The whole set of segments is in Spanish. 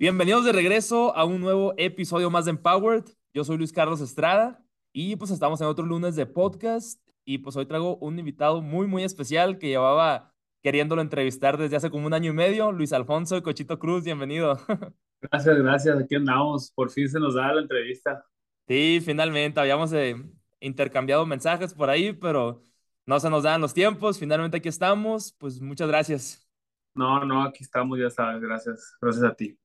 Bienvenidos de regreso a un nuevo episodio más de Empowered. Yo soy Luis Carlos Estrada y pues estamos en otro lunes de podcast y pues hoy traigo un invitado muy muy especial que llevaba queriéndolo entrevistar desde hace como un año y medio, Luis Alfonso Cochito Cruz, bienvenido. Gracias, gracias, aquí andamos, por fin se nos da la entrevista. Sí, finalmente habíamos eh, intercambiado mensajes por ahí, pero no se nos dan los tiempos, finalmente aquí estamos, pues muchas gracias. No, no, aquí estamos, ya sabes, gracias, gracias a ti.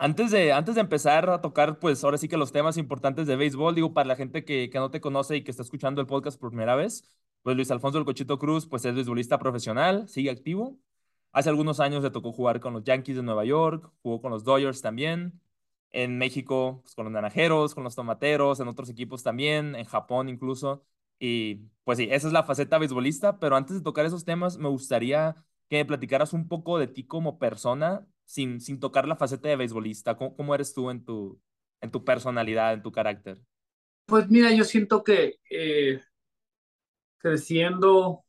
Antes de, antes de empezar a tocar, pues ahora sí que los temas importantes de béisbol, digo, para la gente que, que no te conoce y que está escuchando el podcast por primera vez, pues Luis Alfonso El Cochito Cruz, pues es beisbolista profesional, sigue activo. Hace algunos años le tocó jugar con los Yankees de Nueva York, jugó con los Dodgers también. En México, pues, con los Naranjeros, con los Tomateros, en otros equipos también, en Japón incluso. Y pues sí, esa es la faceta beisbolista, pero antes de tocar esos temas, me gustaría que me platicaras un poco de ti como persona, sin, sin tocar la faceta de beisbolista? ¿Cómo, ¿Cómo, eres tú en tu, en tu personalidad, en tu carácter? Pues mira, yo siento que eh, creciendo,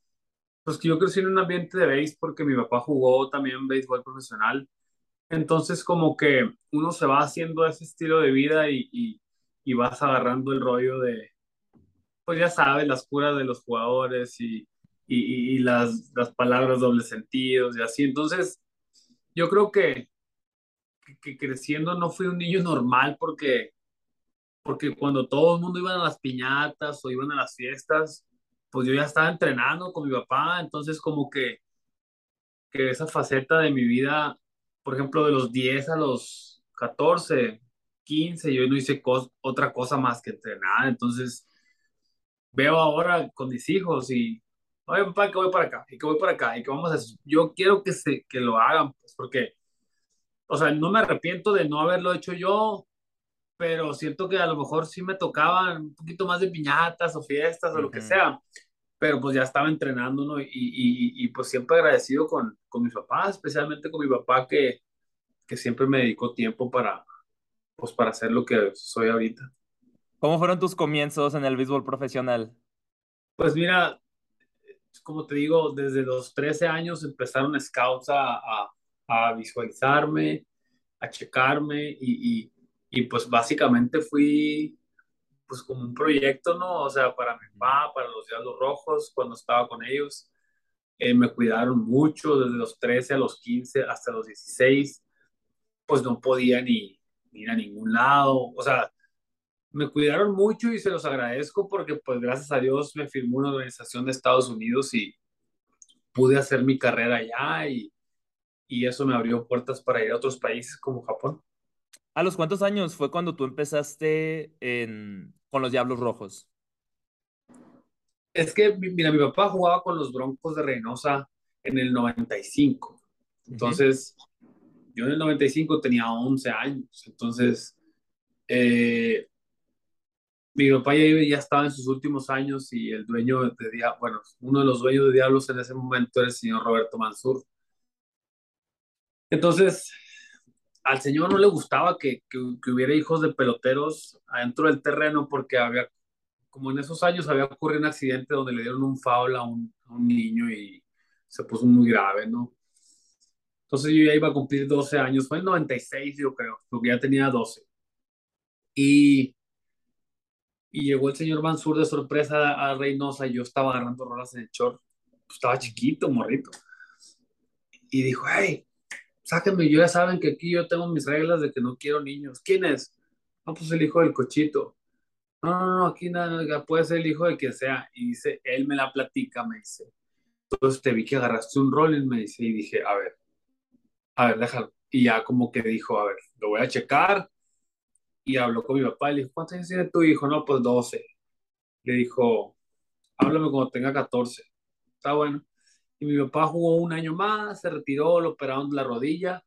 pues que yo crecí en un ambiente de béis porque mi papá jugó también béisbol profesional. Entonces como que uno se va haciendo ese estilo de vida y, y, y vas agarrando el rollo de, pues ya sabes, las curas de los jugadores y, y, y las, las palabras doble sentidos y así. Entonces, yo creo que, que, creciendo no fui un niño normal porque, porque cuando todo el mundo iba a las piñatas o iban a las fiestas, pues yo ya estaba entrenando con mi papá, entonces como que, que esa faceta de mi vida, por ejemplo, de los 10 a los 14, 15, yo no hice otra cosa más que entrenar, entonces veo ahora con mis hijos y oye papá, que voy para acá, y que voy para acá, y que vamos a Yo quiero que, se, que lo hagan, pues, porque, o sea, no me arrepiento de no haberlo hecho yo, pero siento que a lo mejor sí me tocaban un poquito más de piñatas o fiestas o lo que sea, pero pues ya estaba entrenando, ¿no? Y, y, y pues siempre agradecido con, con mis papás, especialmente con mi papá que, que siempre me dedicó tiempo para, pues para hacer lo que soy ahorita. ¿Cómo fueron tus comienzos en el béisbol profesional? Pues mira, como te digo, desde los 13 años empezaron scouts a, a, a visualizarme, a checarme y, y, y, pues básicamente fui pues como un proyecto, ¿no? O sea, para mi papá, para los Diablos Rojos, cuando estaba con ellos, eh, me cuidaron mucho desde los 13 a los 15 hasta los 16, pues no podía ni, ni ir a ningún lado, o sea, me cuidaron mucho y se los agradezco porque pues gracias a Dios me firmó una organización de Estados Unidos y pude hacer mi carrera allá y, y eso me abrió puertas para ir a otros países como Japón. ¿A los cuántos años fue cuando tú empezaste en, con los Diablos Rojos? Es que, mira, mi papá jugaba con los Broncos de Reynosa en el 95. Entonces, uh -huh. yo en el 95 tenía 11 años. Entonces, eh, mi papá ya, estaba en sus últimos años y el dueño de Diablos, bueno, uno de los dueños de Diablos en ese momento era el señor Roberto Mansur. Entonces, al señor no le gustaba que, que, que, hubiera hijos de peloteros adentro del terreno porque había, como en esos años había ocurrido un accidente donde le dieron un foul a un, a un niño y se puso muy grave, ¿no? Entonces yo ya iba a cumplir 12 años, fue en 96 yo creo, porque ya tenía 12. Y y llegó el señor Mansur de sorpresa a Reynosa yo estaba agarrando rolas en el short. Pues estaba chiquito, morrito. Y dijo, hey, sáquenme, yo ya saben que aquí yo tengo mis reglas de que no quiero niños. ¿Quién es? No, pues el hijo del cochito. No, no, no, aquí nada, puede ser el hijo de quien sea. Y dice, él me la platica, me dice. Entonces te vi que agarraste un rolling, me dice, y dije, a ver, a ver, déjalo. Y ya como que dijo, a ver, lo voy a checar, y habló con mi papá y le dijo, ¿cuántos años tiene tu hijo? No, pues 12. Le dijo, háblame cuando tenga 14. Está bueno. Y mi papá jugó un año más, se retiró, lo operaron de la rodilla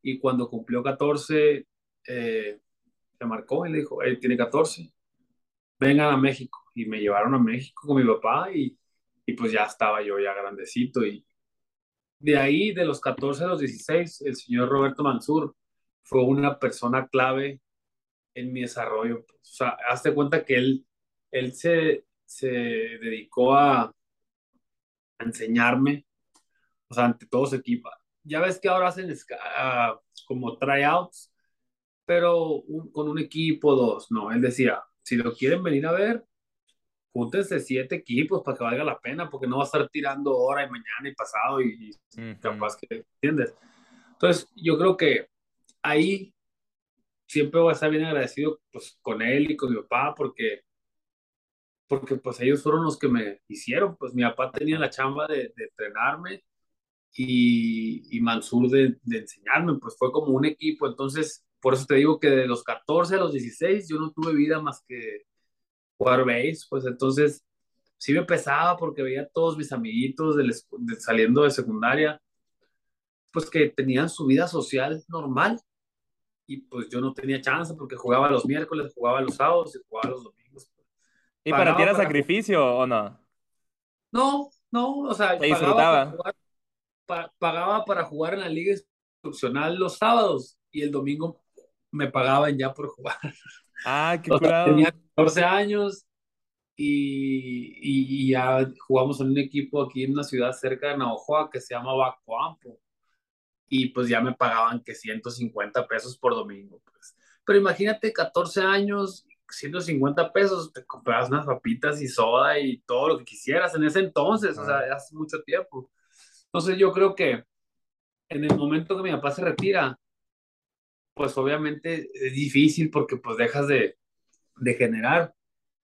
y cuando cumplió 14, eh, se marcó y le dijo, él tiene 14, vengan a México. Y me llevaron a México con mi papá y, y pues ya estaba yo ya grandecito. Y de ahí, de los 14 a los 16, el señor Roberto Mansur fue una persona clave en mi desarrollo. O sea, hazte cuenta que él, él se, se dedicó a, a enseñarme, o sea, ante todo su equipo. Ya ves que ahora hacen uh, como tryouts, pero un, con un equipo, dos, no. Él decía, si lo quieren venir a ver, júntense siete equipos para que valga la pena, porque no va a estar tirando hora y mañana y pasado y, y uh -huh. capaz que, ¿entiendes? Entonces, yo creo que ahí siempre voy a estar bien agradecido pues, con él y con mi papá porque, porque pues ellos fueron los que me hicieron. Pues mi papá tenía la chamba de, de entrenarme y, y Mansur de, enseñarme, pues fue como un equipo. Entonces, por eso te digo que de los 14 a los 16 yo no tuve vida más que jugar base, pues entonces sí me pesaba porque veía a todos mis amiguitos de, de, saliendo de secundaria, pues que tenían su vida social normal y pues yo no tenía chance porque jugaba los miércoles, jugaba los sábados y jugaba los domingos. ¿Y para ti era para... sacrificio o no? No, no, o sea, ¿Te disfrutaba? Para jugar, pa pagaba para jugar en la liga instruccional los sábados y el domingo me pagaban ya por jugar. Ah, qué o curado. Tenía 14 años y, y, y, ya jugamos en un equipo aquí en una ciudad cerca de Navajoa que se llama Bacoampo y pues ya me pagaban que 150 pesos por domingo. Pues. Pero imagínate, 14 años, 150 pesos, te comprabas unas papitas y soda y todo lo que quisieras en ese entonces, ah. o sea, hace mucho tiempo. Entonces yo creo que en el momento que mi papá se retira, pues obviamente es difícil porque pues dejas de, de generar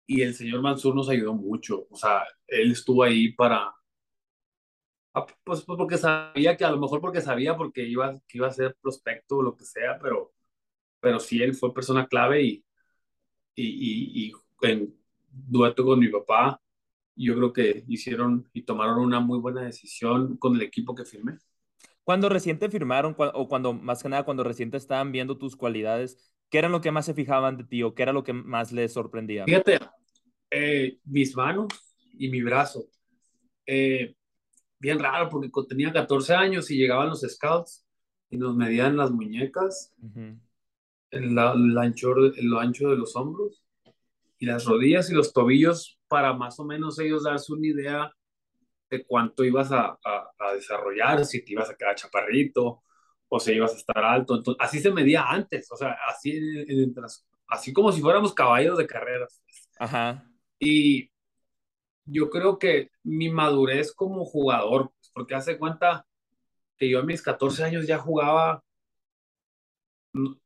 y el señor Mansur nos ayudó mucho, o sea, él estuvo ahí para, pues, pues, porque sabía que a lo mejor porque sabía porque iba, que iba a ser prospecto o lo que sea, pero, pero sí él fue persona clave y, y, y, y en dueto con mi papá, yo creo que hicieron y tomaron una muy buena decisión con el equipo que firmé. Cuando recién te firmaron, o cuando más que nada, cuando recién te estaban viendo tus cualidades, ¿qué era lo que más se fijaban de ti o qué era lo que más les sorprendía? Fíjate, eh, mis manos y mi brazo. Eh, bien raro porque tenía 14 años y llegaban los scouts y nos medían las muñecas, uh -huh. el, el, ancho, el ancho de los hombros y las rodillas y los tobillos para más o menos ellos darse una idea de cuánto ibas a, a, a desarrollar, si te ibas a quedar chaparrito o si ibas a estar alto. Entonces, así se medía antes, o sea, así, en, en, así como si fuéramos caballos de carreras. Ajá. Y yo creo que mi madurez como jugador, porque hace cuenta que yo a mis 14 años ya jugaba,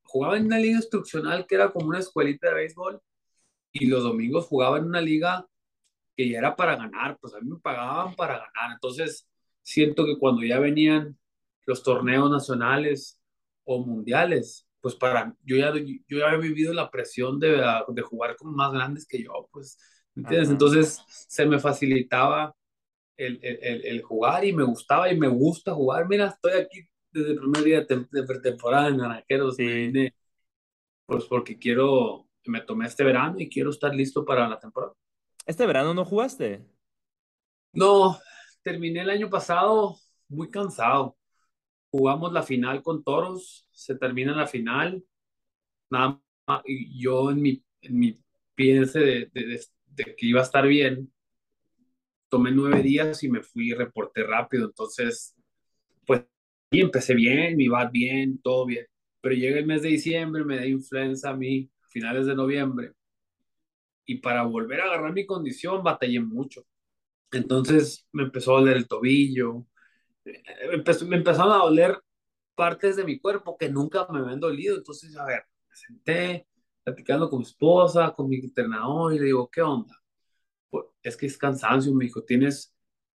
jugaba en una liga instruccional que era como una escuelita de béisbol y los domingos jugaba en una liga que ya era para ganar, pues a mí me pagaban para ganar. Entonces, siento que cuando ya venían los torneos nacionales o mundiales, pues para, yo ya, yo ya había vivido la presión de, de jugar con más grandes que yo, pues, ¿entiendes? Ajá. Entonces, se me facilitaba el, el, el, jugar y me gustaba y me gusta jugar. Mira, estoy aquí desde el primer día de, pretemporada en Naranjeros. Sí. Vine, pues porque quiero, me tomé este verano y quiero estar listo para la temporada. ¿Este verano no jugaste? No, terminé el año pasado muy cansado. Jugamos la final con Toros, se termina la final. Nada más, y yo en mi, en mi piense de, de, de, que iba a estar bien, tomé nueve días y me fui reporté rápido. Entonces, pues, y empecé bien, mi bat bien, todo bien. Pero llega el mes de diciembre, me da influenza a mí, finales de noviembre y para volver a agarrar mi condición batallé mucho. Entonces me empezó a doler el tobillo, me, empezó, me empezaron a doler partes de mi cuerpo que nunca me habían dolido. Entonces, a ver, me senté platicando con mi esposa, con mi entrenador y le digo, ¿qué onda? Pues, es que es cansancio, me dijo, tienes,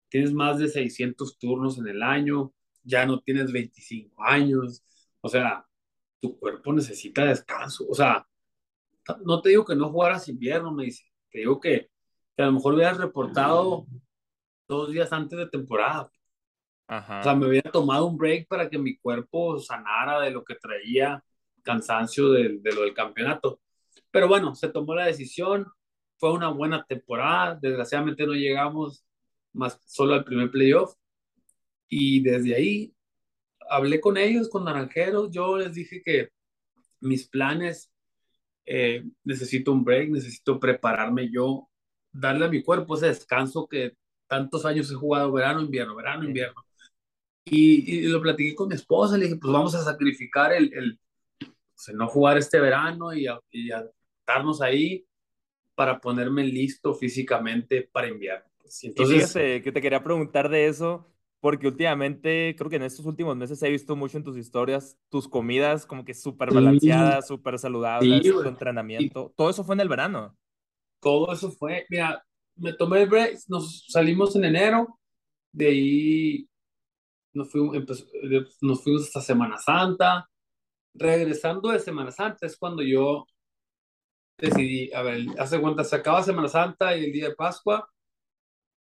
tienes más de 600 turnos en el año, ya no tienes 25 años, o sea, tu cuerpo necesita descanso, o sea, no te digo que no jugaras invierno, me dice, te digo que, que a lo mejor hubieras reportado dos días antes de temporada. Ajá. O sea, me había tomado un break para que mi cuerpo sanara de lo que traía cansancio de, de lo del campeonato. Pero bueno, se tomó la decisión, fue una buena temporada, desgraciadamente no llegamos más solo al primer playoff y desde ahí hablé con ellos, con Naranjeros, yo les dije que mis planes, eh, necesito un break, necesito prepararme yo, darle a mi cuerpo ese descanso que tantos años he jugado verano, invierno, verano, invierno. Y, y, lo platiqué con mi esposa, le dije, pues vamos a sacrificar el, el pues, no jugar este verano y, a, y a estarnos ahí para ponerme listo físicamente para invierno. Pues, entonces, y fíjate que te quería preguntar de eso, porque últimamente, creo que en estos últimos meses he visto mucho en tus historias, tus comidas como que súper balanceadas, súper saludables, sí, tu entrenamiento. Y, todo eso fue en el verano. Todo eso fue, mira, me tomé el break, nos salimos en enero, de ahí nos fuimos, nos fuimos hasta Semana Santa. Regresando de Semana Santa es cuando yo decidí, a ver, hace cuenta, se acaba Semana Santa y el día de Pascua,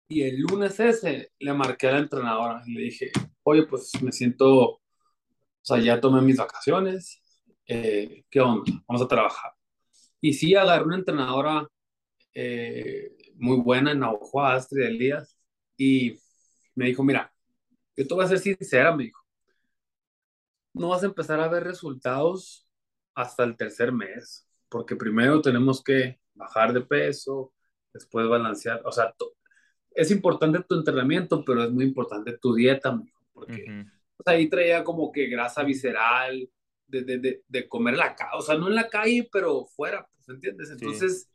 y el lunes ese le marqué a la entrenadora y le dije, oye, pues me siento, o sea, ya tomé mis vacaciones, eh, ¿qué onda? Vamos a trabajar. Y sí, agarré una entrenadora eh, muy buena en Navajo, Astrid Elías, y me dijo, mira, yo te voy a ser sincera, me dijo, no vas a empezar a ver resultados hasta el tercer mes, porque primero tenemos que bajar de peso, después balancear, o sea, es importante tu entrenamiento, pero es muy importante tu dieta, porque ahí traía como que grasa visceral, de, de, de, comer la calle, o sea, no en la calle, pero fuera, pues, ¿entiendes? Entonces,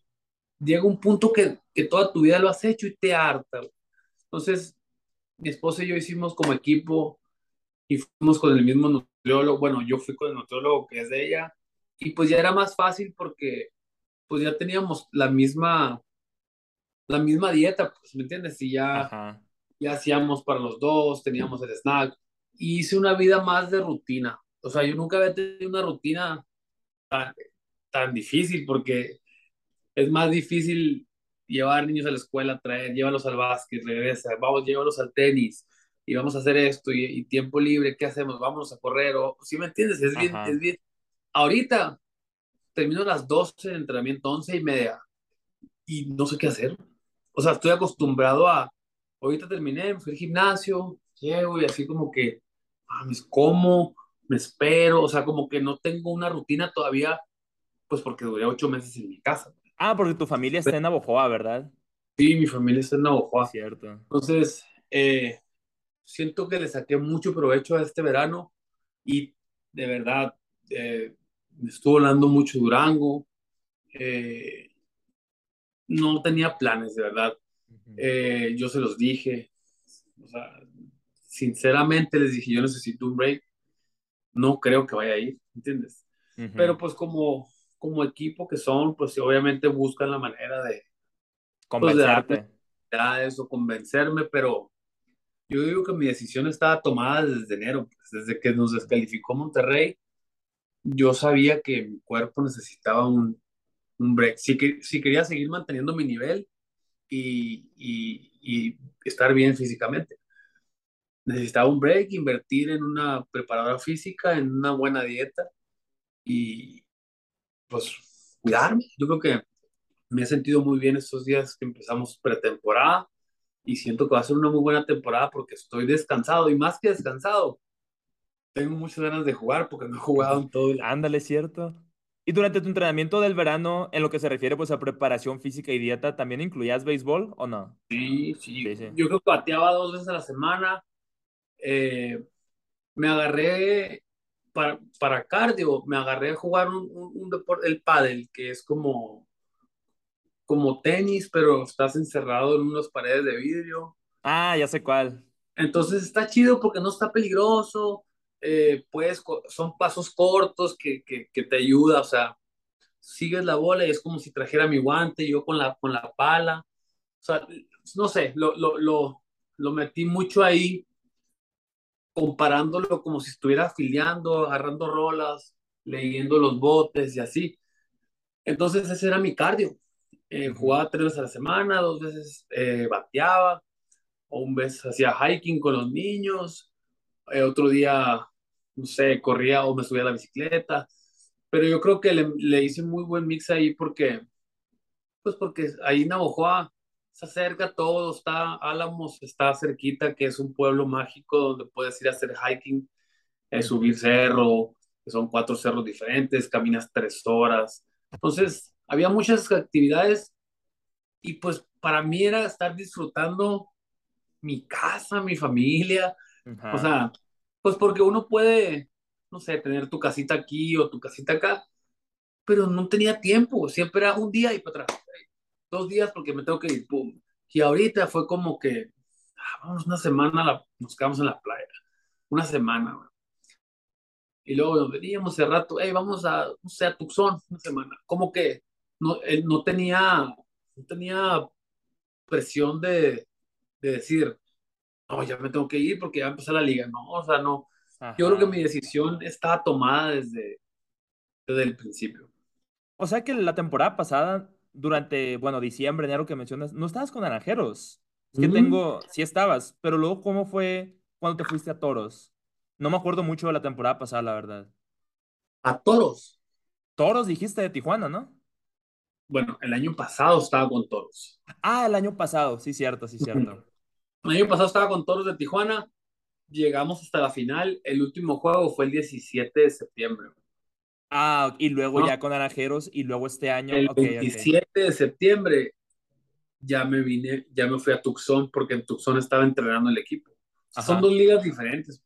llega un punto que, que, toda tu vida lo has hecho y te harta. Entonces, mi esposa y yo hicimos como equipo y fuimos con el mismo nutriólogo, bueno, yo fui con el nutriólogo que es de ella, y pues ya era más fácil porque pues ya teníamos la misma la misma dieta, pues, ¿me entiendes? Y ya, ya hacíamos para los dos, teníamos el snack, y hice una vida más de rutina. O sea, yo nunca había tenido una rutina tan, tan difícil, porque es más difícil llevar niños a la escuela, traer, llévalos al básquet, regresa, vamos, llévalos al tenis, y vamos a hacer esto, y, tiempo libre, ¿qué hacemos? Vamos a correr, o, ¿sí me entiendes? Es bien, es bien. Ahorita termino a las 12 de entrenamiento, 11 y media, y no sé qué hacer o sea, estoy acostumbrado a, ahorita terminé, fui al gimnasio, llego y así como que, ah, me como, me espero, o sea, como que no tengo una rutina todavía, pues porque duré ocho meses en mi casa. Ah, porque tu familia está en Navojoa, ¿verdad? Sí, mi familia está en Navojoa. Cierto. Entonces, eh, siento que le saqué mucho provecho a este verano y de verdad eh, me estuvo volando mucho Durango. Eh, no tenía planes, de verdad. Eh, yo se los dije. O sea, sinceramente les dije, yo necesito un break. No creo que vaya a ir, ¿entiendes? Pero pues como, como equipo que son, pues obviamente buscan la manera de... Pues, Convencerte. eso, convencerme, pero yo digo que mi decisión estaba tomada desde enero, pues, desde que nos descalificó Monterrey. Yo sabía que mi cuerpo necesitaba un, un break. Si, que, si quería seguir manteniendo mi nivel y, y, y, estar bien físicamente. Necesitaba un break, invertir en una preparadora física, en una buena dieta y pues cuidarme. Yo creo que me he sentido muy bien estos días que empezamos pretemporada y siento que va a ser una muy buena temporada porque estoy descansado y más que descansado, tengo muchas ganas de jugar porque no he jugado en todo el Ándale, cierto. Y durante tu entrenamiento del verano, en lo que se refiere pues a preparación física y dieta, ¿también incluías béisbol o no? Sí, sí. Yo creo que bateaba dos veces a la semana. Eh, me agarré para, para cardio, me agarré a jugar un, un, deporte, el pádel, que es como, como tenis, pero estás encerrado en unas paredes de vidrio. Ah, ya sé cuál. Entonces está chido porque no está peligroso eh, pues son pasos cortos que, que, te ayuda, o sea, sigues la bola y es como si trajera mi guante, yo con la, con la pala, o sea, no sé, lo, lo, lo, lo metí mucho ahí, comparándolo como si estuviera afiliando, agarrando rolas, leyendo los botes y así. Entonces ese era mi cardio. Eh, jugaba tres veces a la semana, dos veces eh, bateaba. o un vez hacía hiking con los niños, eh, otro día, no sé, corría o me subía a la bicicleta, pero yo creo que le, le hice muy buen mix ahí porque, pues porque ahí en Navojoa se acerca todo, está Álamos, está cerquita, que es un pueblo mágico donde puedes ir a hacer hiking, eh, subir cerro, que son cuatro cerros diferentes, caminas tres horas. Entonces, había muchas actividades y pues para mí era estar disfrutando mi casa, mi familia, o sea, pues porque uno puede, no sé, tener tu casita aquí o tu casita acá, pero no tenía tiempo, siempre era un día y para atrás, dos días porque me tengo que ir, pum. Y ahorita fue como que, ah, vamos una semana, nos quedamos en la playa, una semana, y luego nos veníamos hace rato, hey, vamos a, no sé, a Tucson una semana. Como que no, él no tenía, no tenía presión de, de decir, no, ya me tengo que ir porque ya va a empezar la liga. No, o sea, no. Yo creo que mi decisión estaba tomada desde, desde el principio. O sea que la temporada pasada, durante, bueno, diciembre, enero que mencionas, no estabas con Naranjeros. Es que tengo, sí estabas, pero luego, ¿cómo fue cuando te fuiste a Toros? No me acuerdo mucho de la temporada pasada, la verdad. ¿A Toros? Toros dijiste de Tijuana, ¿no? Bueno, el año pasado estaba con Toros. Ah, el año pasado, sí, cierto, sí, cierto. El año pasado estaba con Toros de Tijuana. Llegamos hasta la final. El último juego fue el 17 de septiembre. Ah, y luego ya con Naranjeros y luego este año. El 17 de septiembre ya me vine, ya me fui a Tucson porque en Tucson estaba entrenando el equipo. Son dos ligas diferentes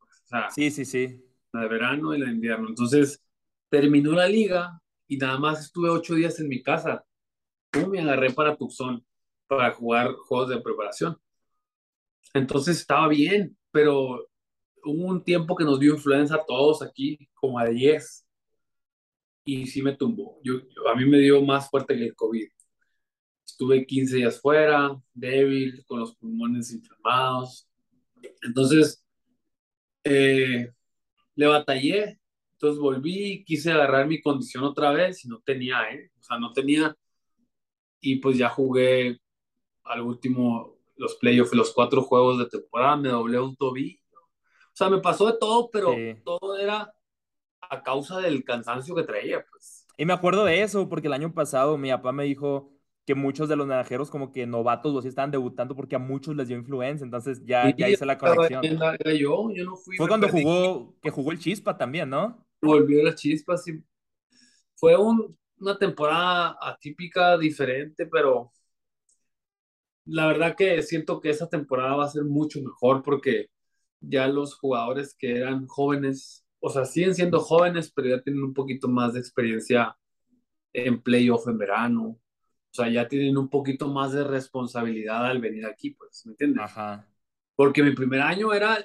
sí, sí, sí. La de verano y la de invierno. Entonces, terminó la liga y nada más estuve ocho días en mi casa. ¿Cómo me agarré para Tucson para jugar juegos de preparación? Entonces estaba bien, pero hubo un tiempo que nos dio influenza a todos aquí, como a 10. Y sí me tumbó. Yo, a mí me dio más fuerte que el COVID. Estuve 15 días fuera, débil, con los pulmones inflamados. Entonces, eh, le batallé, entonces volví, quise agarrar mi condición otra vez y no tenía, ¿eh? O sea, no tenía. Y pues ya jugué al último, los playoffs, los cuatro juegos de temporada, me doblé un tobillo. O sea, me pasó de todo, pero todo era a causa del cansancio que traía, pues. Y me acuerdo de eso, porque el año pasado mi papá me dijo, que muchos de los naranjeros como que novatos o así estaban debutando porque a muchos les dio influencia, entonces ya, ya hice la conexión. yo, yo no fui. Fue cuando jugó, que jugó el Chispa también, ¿no? Volvió la Chispa, sí. Fue un, una temporada atípica, diferente, pero la verdad que siento que esa temporada va a ser mucho mejor porque ya los jugadores que eran jóvenes, o sea, siguen siendo jóvenes, pero ya tienen un poquito más de experiencia en playoff en verano, o sea, ya tienen un poquito más de responsabilidad al venir aquí, pues, ¿me entiendes? Ajá. Porque mi primer año era,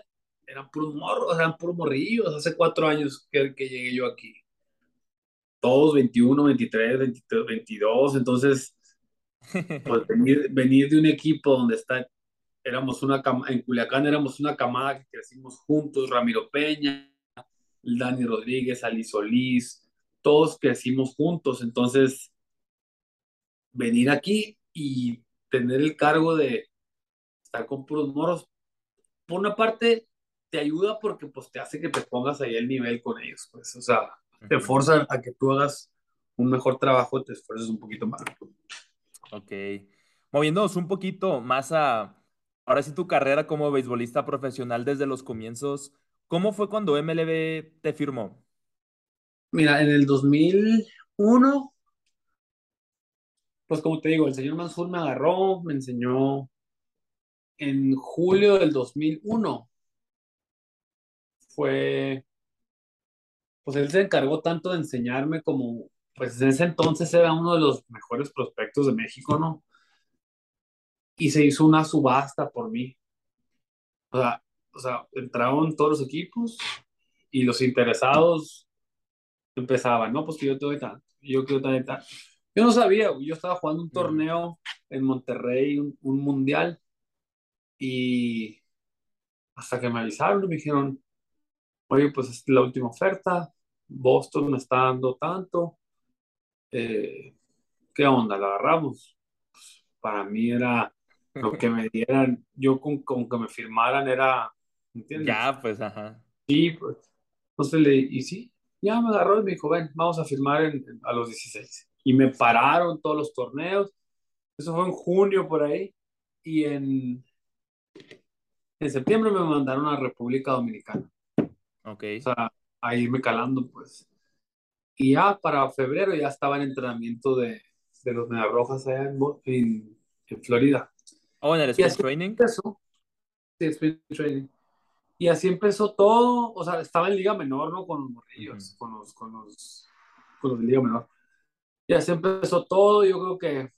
eran puros morros, eran puros morrillos, hace cuatro años que, que llegué yo aquí. Todos 21, 23, 22, 22 entonces, pues venir, venir de un equipo donde está, éramos una en Culiacán éramos una camada que crecimos juntos, Ramiro Peña, Dani Rodríguez, Ali Solís, todos crecimos juntos, entonces venir aquí y tener el cargo de estar con puros moros, por una parte te ayuda porque pues te hace que te pongas ahí al nivel con ellos, pues, o sea, te fuerza a que tú hagas un mejor trabajo, te esfuerces un poquito más. Ok. Moviéndonos un poquito más a, ahora sí, tu carrera como beisbolista profesional desde los comienzos, ¿cómo fue cuando MLB te firmó? Mira, en el 2001 pues como te digo, el señor Mansur me agarró, me enseñó en julio del 2001. Fue, pues él se encargó tanto de enseñarme como, pues en ese entonces era uno de los mejores prospectos de México, ¿no? Y se hizo una subasta por mí. O sea, o sea entraron todos los equipos y los interesados empezaban, ¿no? Pues que yo te doy tanto, yo quiero tanto. Yo no sabía, yo estaba jugando un torneo en Monterrey, un, mundial, y hasta que me avisaron, me dijeron, oye, pues es la última oferta, Boston me está dando tanto, eh, ¿qué onda? ¿La agarramos? Pues, para mí era lo que me dieran, yo con, con que me firmaran era, ¿entiendes? Ya, pues, ajá. Sí, pues. Entonces le, y sí, ya me agarró y me dijo, ven, vamos a firmar en- a los 16. Y me pararon todos los torneos. Eso fue en junio por ahí. Y en, en septiembre me mandaron a República Dominicana. Ok. O sea, a irme calando, pues. Y ya para febrero ya estaba en entrenamiento de, de los Mediarrojas allá en, en, en Florida. Oh, en el Spring Training. empezó. Sí, Spring Training. Y así empezó todo. O sea, estaba en Liga Menor, ¿no? Con los morrillos, con los, con los, con los de Liga Menor. Y así empezó todo. Yo creo que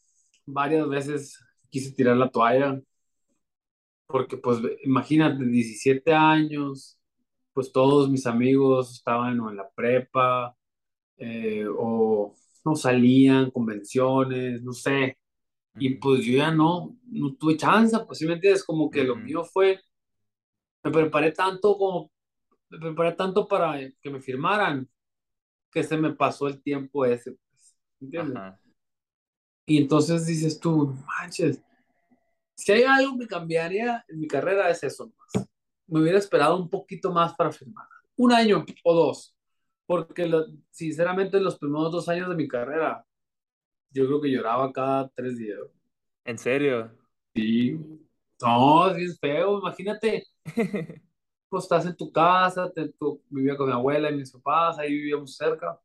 varias veces quise tirar la toalla. Porque, pues, imagínate, 17 años, pues todos mis amigos estaban o en la prepa, eh, o no salían, convenciones, no sé. Y pues yo ya no, no tuve chance, pues sí me entiendes, como que lo mío fue, me preparé tanto como, me preparé tanto para que me firmaran, que se me pasó el tiempo ese, pues, ¿entiendes? Y entonces dices tú, manches, si hay algo que cambiaría en mi carrera es eso más. Me hubiera esperado un poquito más para firmar, un año o dos, porque lo- sinceramente los primeros dos años de mi carrera, yo creo que lloraba cada tres días. ¿En serio? Sí, no, es bien feo, imagínate, pues estás en tu casa, te, tú- vivía con mi abuela y mis papás, ahí vivíamos cerca.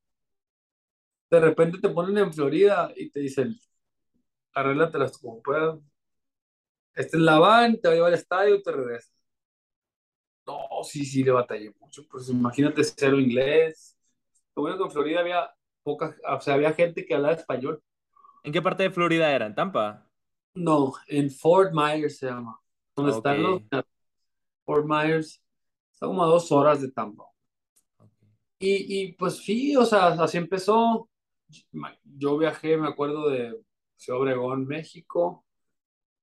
De repente te ponen en Florida y te dicen, arréglatelas como puedas. Esta es la van, te va a llevar al estadio y te regresas. No, sí, sí, le batallé mucho. Pues imagínate cero inglés. Lo bueno que en Florida había poca, o sea, había gente que hablaba español. ¿En qué parte de Florida era? ¿En Tampa? No, en Fort Myers se llama, donde Ok. están los Fort Myers. Está como a dos horas de Tampa. Y, y pues sí, o sea, así empezó. Yo viajé, me acuerdo de Obregón, México,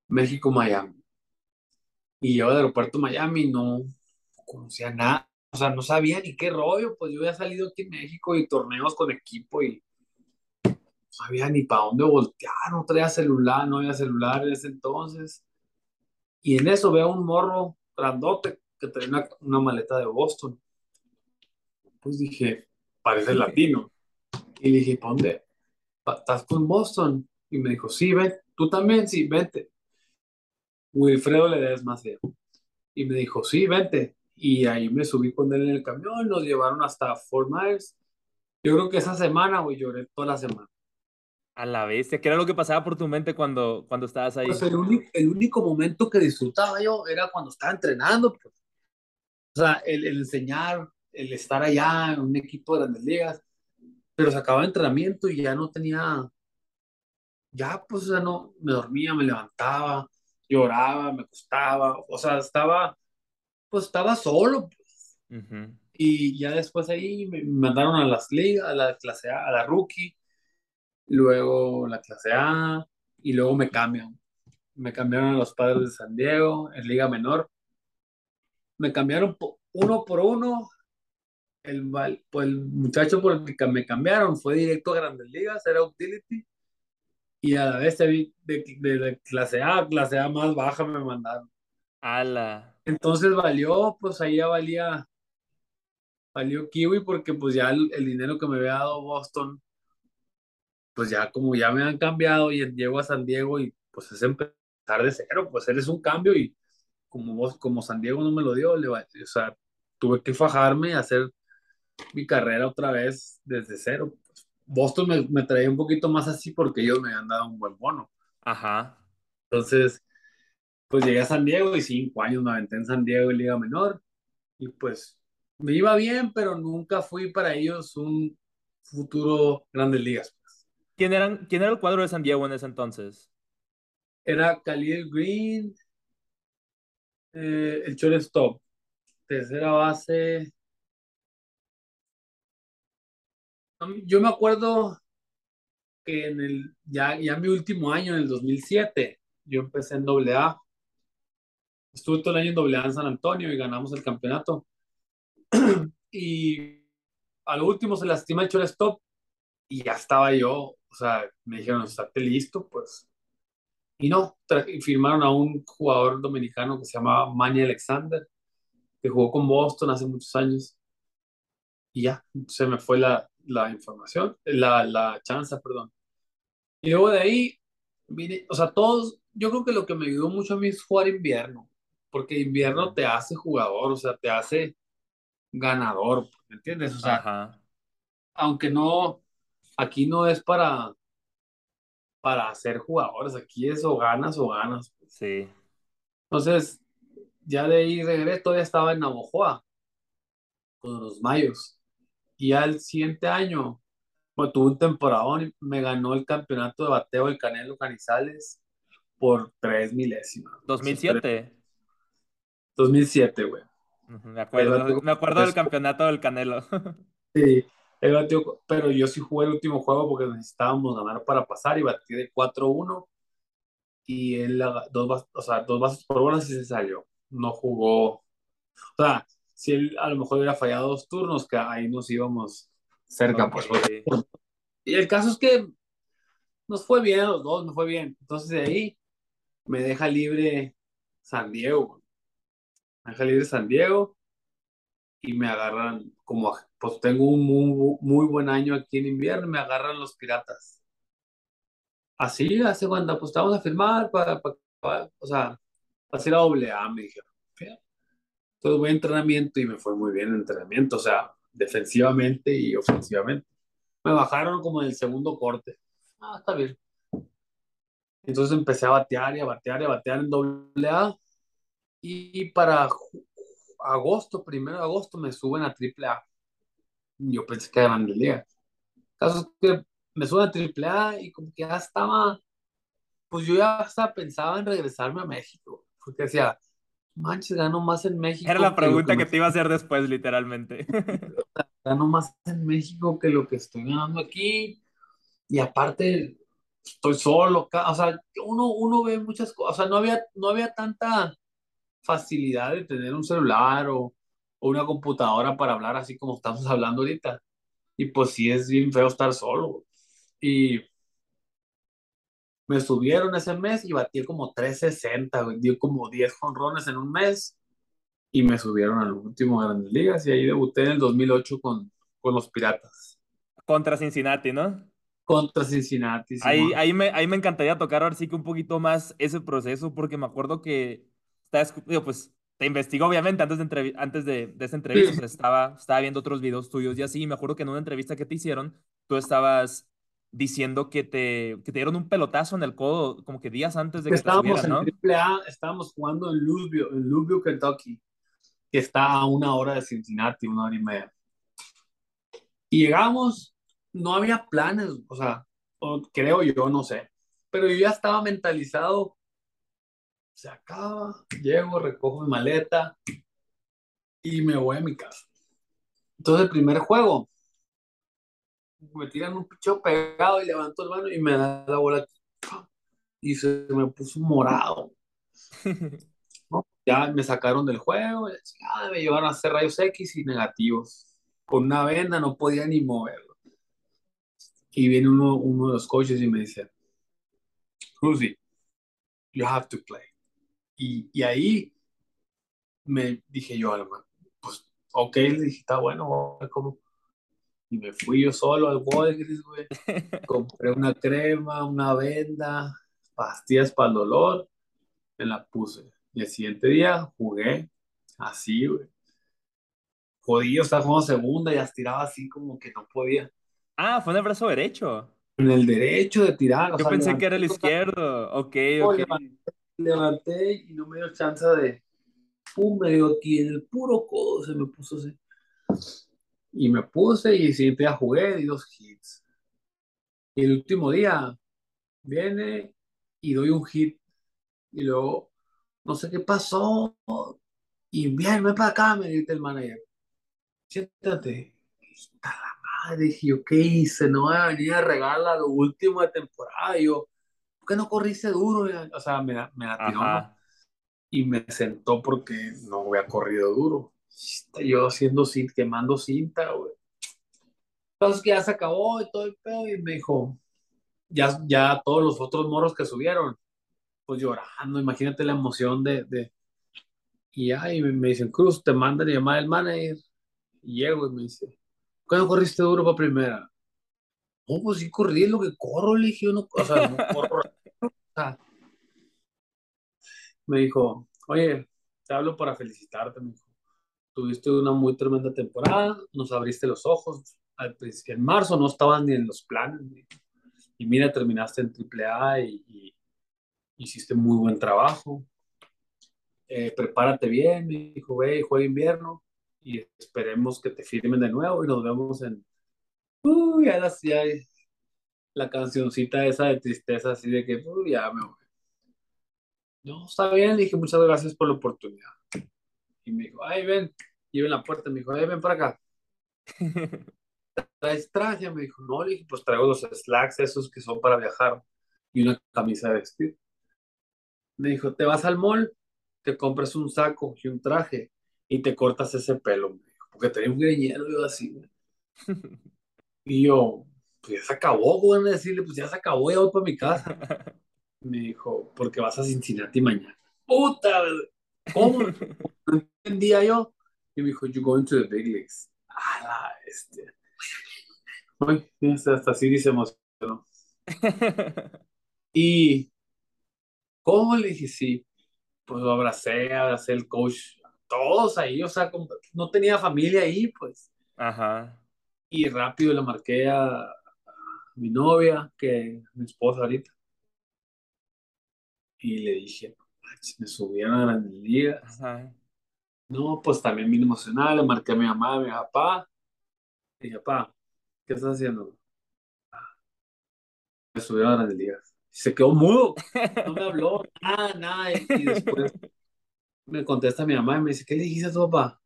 México, Miami. Y yo del aeropuerto Miami no conocía nada, o sea, no sabía ni qué rollo, pues yo había salido aquí en México y torneos con equipo y no sabía ni para dónde voltear, no traía celular, no había celular en ese entonces. Y en eso veo un morro grandote que traía una, una maleta de Boston. Pues dije, parece latino. Y le dije, ¿para dónde? "Pa- ¿Estás con Boston? Y me dijo, sí, ven. ¿Tú también? Sí, vente. Wilfredo Ledesma se llama. Y me dijo, sí, vente. Y ahí me subí con él en el camión, nos llevaron hasta Fort Myers. Yo creo que esa semana, güey, lloré toda la semana. A la bestia. ¿Qué era lo que pasaba por tu mente cuando, cuando estabas Pues ahí? el único, el único momento que disfrutaba yo era cuando estaba entrenando. pues. O sea, el, el enseñar, el estar allá en un equipo de grandes ligas. Pero se acababa el entrenamiento y ya no tenía, ya pues, o sea, no, me dormía, me levantaba, lloraba, me acostaba. O sea, estaba, pues estaba solo. Ujú. Y ya después ahí me mandaron a las ligas, a la clase A, a la rookie, luego la clase A, y luego me cambian. Me cambiaron a los padres de San Diego en Liga Menor. Me cambiaron uno por uno. El, pues, el muchacho por el que me cambiaron fue directo a Grandes Ligas, era utility. Y a la vez de, de, de- clase a clase A más baja me mandaron. Ala. Entonces valió, pues ahí ya valía, valió Kiwi porque pues ya el, el dinero que me había dado Boston pues ya como ya me han cambiado y llego a San Diego y pues es empezar de cero, pues eres un cambio y como vos, como San Diego no me lo dio, le o sea, tuve que fajarme y hacer mi carrera otra vez desde cero. Boston me, me traía un poquito más así porque ellos me habían dado un buen bono. Ajá. Entonces, pues llegué a San Diego y cinco años me aventé en San Diego en Liga Menor y pues me iba bien, pero nunca fui para ellos un futuro Grandes Ligas. ¿Quién, eran, ¿Quién era el cuadro de San Diego en ese entonces? Era Khalil Green, eh, el shortstop, tercera base. Yo me acuerdo que en el, ya, ya mi último año, en el 2007, yo empecé en doble A. Estuve todo el año en doble en San Antonio y ganamos el campeonato. Y a lo último se lastima el shortstop y ya estaba yo. O sea, me dijeron, estate listo, pues. Y no, firmaron a un jugador dominicano que se llamaba Manny Alexander, que jugó con Boston hace muchos años. Y ya, se me fue la, la información, la, la chance, perdón. Y luego de ahí, vine, o sea, todos, yo creo que lo que me ayudó mucho a mí es jugar invierno, porque invierno te hace jugador, o sea, te hace ganador, ¿me entiendes? O sea, aunque no, aquí no es para, para ser jugadores, aquí es o ganas o ganas. Sí. Entonces, ya de ahí regresé, todavía estaba en Navojoa, con los Mayos. Y al siguiente año, pues tuve un temporadón, me ganó el campeonato de bateo del Canelo Canizales por tres milésimas. ¿2007? 2007, güey. Me acuerdo, me acuerdo del campeonato del Canelo. sí, pero yo sí jugué el último juego porque necesitábamos ganar para pasar y batí de 4-1 y él dos, o sea, dos bases por bolas y se salió. No jugó. O sea, si él a lo mejor hubiera fallado dos turnos, que ahí nos íbamos cerca. Pues, y el caso es que nos fue bien los dos, nos fue bien. Entonces de ahí me deja libre San Diego. Me deja libre San Diego y me agarran como, pues tengo un muy, muy buen año aquí en invierno, me agarran los piratas. Así, hace cuando pues estábamos a firmar, para, o sea, para hacer a doble A, me dijeron. Todo buen entrenamiento y me fue muy bien el entrenamiento, o sea, defensivamente y ofensivamente. Me bajaron como en el segundo corte. Ah, está bien. Entonces empecé a batear y a batear y a batear en doble A. Y para agosto, primero de agosto, me suben a triple A. Yo pensé que eran de liga. Caso es que me suben a triple A y como que ya estaba, pues yo ya hasta pensaba en regresarme a México. Porque decía, manches, gano más en México. Era la pregunta que, te iba a hacer después, literalmente. Gano más en México que lo que estoy ganando aquí. Y aparte, estoy solo. O sea, uno, uno ve muchas cosas. O sea, no había, no había tanta facilidad de tener un celular o, o una computadora para hablar así como estamos hablando ahorita. Y pues sí es bien feo estar solo. Y me subieron ese mes y batí como 360, dio como 10 jonrones en un mes y me subieron al último Grandes Ligas y ahí debuté en el 2008 con, con los Piratas. Contra Cincinnati, ¿no? Contra Cincinnati. Sí, ahí, ahí, me, ahí me encantaría tocar ahora sí que un poquito más ese proceso porque me acuerdo que, estaba, pues te investigó obviamente antes de, antes de, de esa entrevista, estaba, estaba viendo otros videos tuyos y así, me acuerdo que en una entrevista que te hicieron, tú estabas diciendo que te, que te dieron un pelotazo en el codo como que días antes de que estábamos te subieran, en ¿no? estábamos jugando en Louisville, en Louisville, Kentucky, que está a una hora de Cincinnati, una hora y media. Y llegamos, no había planes, o sea, creo yo, no sé, pero yo ya estaba mentalizado, se acaba, llego, recojo mi maleta y me voy a mi casa. Entonces el primer juego, me tiran un picho pegado y levanto el mano y me da la bola y se me puso morado. Ya me sacaron del juego, me llevaron a hacer rayos X y negativos. Con una venda no podía ni moverlo. Y viene uno, uno de los coaches y me dice, Rudy, you have to play. Y, y ahí me dije yo, pues, ok, le dije, está bueno, ¿cómo? Y me fui yo solo al Walgreens, güey. Compré una crema, una venda, pastillas para el dolor. Me la puse. Y el siguiente día jugué así, güey. Jodido, estaba jugando segunda y estiraba así como que no podía. Ah, fue en el brazo derecho. En el derecho de tirar. Yo pensé que era el izquierdo. Ok, ok. Levanté, y no me dio chance de. Pum, me dio aquí en el puro codo, se me puso así. Y me puse y el siguiente jugué, di dos hits. Y el último día viene y doy un hit. Y luego, no sé qué pasó. Y bien, ven para acá, me dice el manager. Siéntate. Está la madre. Dije yo, ¿qué hice? No voy a venir a regalar lo último de temporada. Y yo, ¿por qué no corriste duro? O sea, me, me la tiró. Y me sentó porque no había corrido duro yo haciendo cinta, quemando cinta, güey. Entonces que ya se acabó y todo el pedo y me dijo, ya, ya todos los otros moros que subieron, pues llorando, imagínate la emoción de, de... y ahí me, me dicen, Cruz, te mandan a llamar el manager, y llego y me dice, ¿cuándo corriste duro para primera? No, pues sí corrí, es lo que corro, le dije, yo no, o sea, no corro. Me dijo, oye, te hablo para felicitarte, me dijo. Tuviste una muy tremenda temporada, nos abriste los ojos. En marzo no estabas ni en los planes. Y mira, terminaste en AAA y, y hiciste muy buen trabajo. Eh, prepárate bien, me dijo, ve, juega invierno y esperemos que te firmen de nuevo y nos vemos en... Uy, ya, las- ya la cancioncita esa de tristeza, así de que, ya me voy. No, está bien, le dije, muchas gracias por la oportunidad. Y me dijo, ay, ven, y en la puerta, me dijo, ay, ven para acá. ¿Traes traje? Me dijo, no, le dije, pues traigo los slacks esos que son para viajar y una camisa de vestir. Me dijo, te vas al mall, te compras un saco y un traje y te cortas ese pelo, me dijo, porque tenía un greñero y yo así. Y yo, pues ya se acabó, güey, a decirle, pues ya se acabó, ya voy para mi casa. Me dijo, porque vas a Cincinnati mañana. Puta, ¿cómo? No entendía yo. Y me dijo, you going to the big leagues. Ah, la, este. Ay, hasta, así dice emocionó. Y, ¿cómo le dije? Sí, pues lo abracé, abracé el coach, todos ahí, o sea, como- no tenía familia ahí, pues. Ajá. Y rápido le marqué a mi novia, que mi esposa ahorita, y le dije, "Manches, me subieron a las ligas. Ajá. No, pues también bien emocional, le marqué a mi mamá, a mi papá, y dije, papá, ¿qué estás haciendo? Me subieron a las ligas. Y se quedó mudo, no me habló, nada, nada, y, y después me contesta mi mamá y me dice, ¿qué le dijiste a tu papá?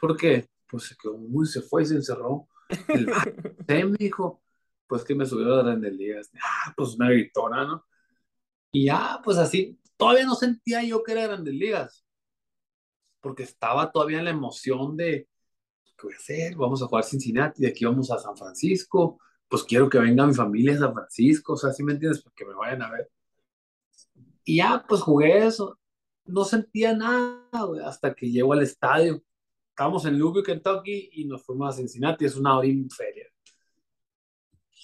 ¿Por qué? Pues se quedó muy, se fue y se encerró. El "Ah, sí", me dijo, pues que me subió a grandes ligas. Ah, pues una gritona, ¿no? Y ya, pues así, todavía no sentía yo que era grandes ligas, porque estaba todavía en la emoción de, ¿qué voy a hacer? Vamos a jugar Cincinnati, de aquí vamos a San Francisco, pues quiero que venga mi familia a San Francisco, o sea, ¿sí me entiendes? Porque me vayan a ver. Y ya, pues jugué eso. No sentía nada, hasta que llego al estadio. Estábamos en Louisville, Kentucky, y nos fuimos a Cincinnati, es una hora y feria.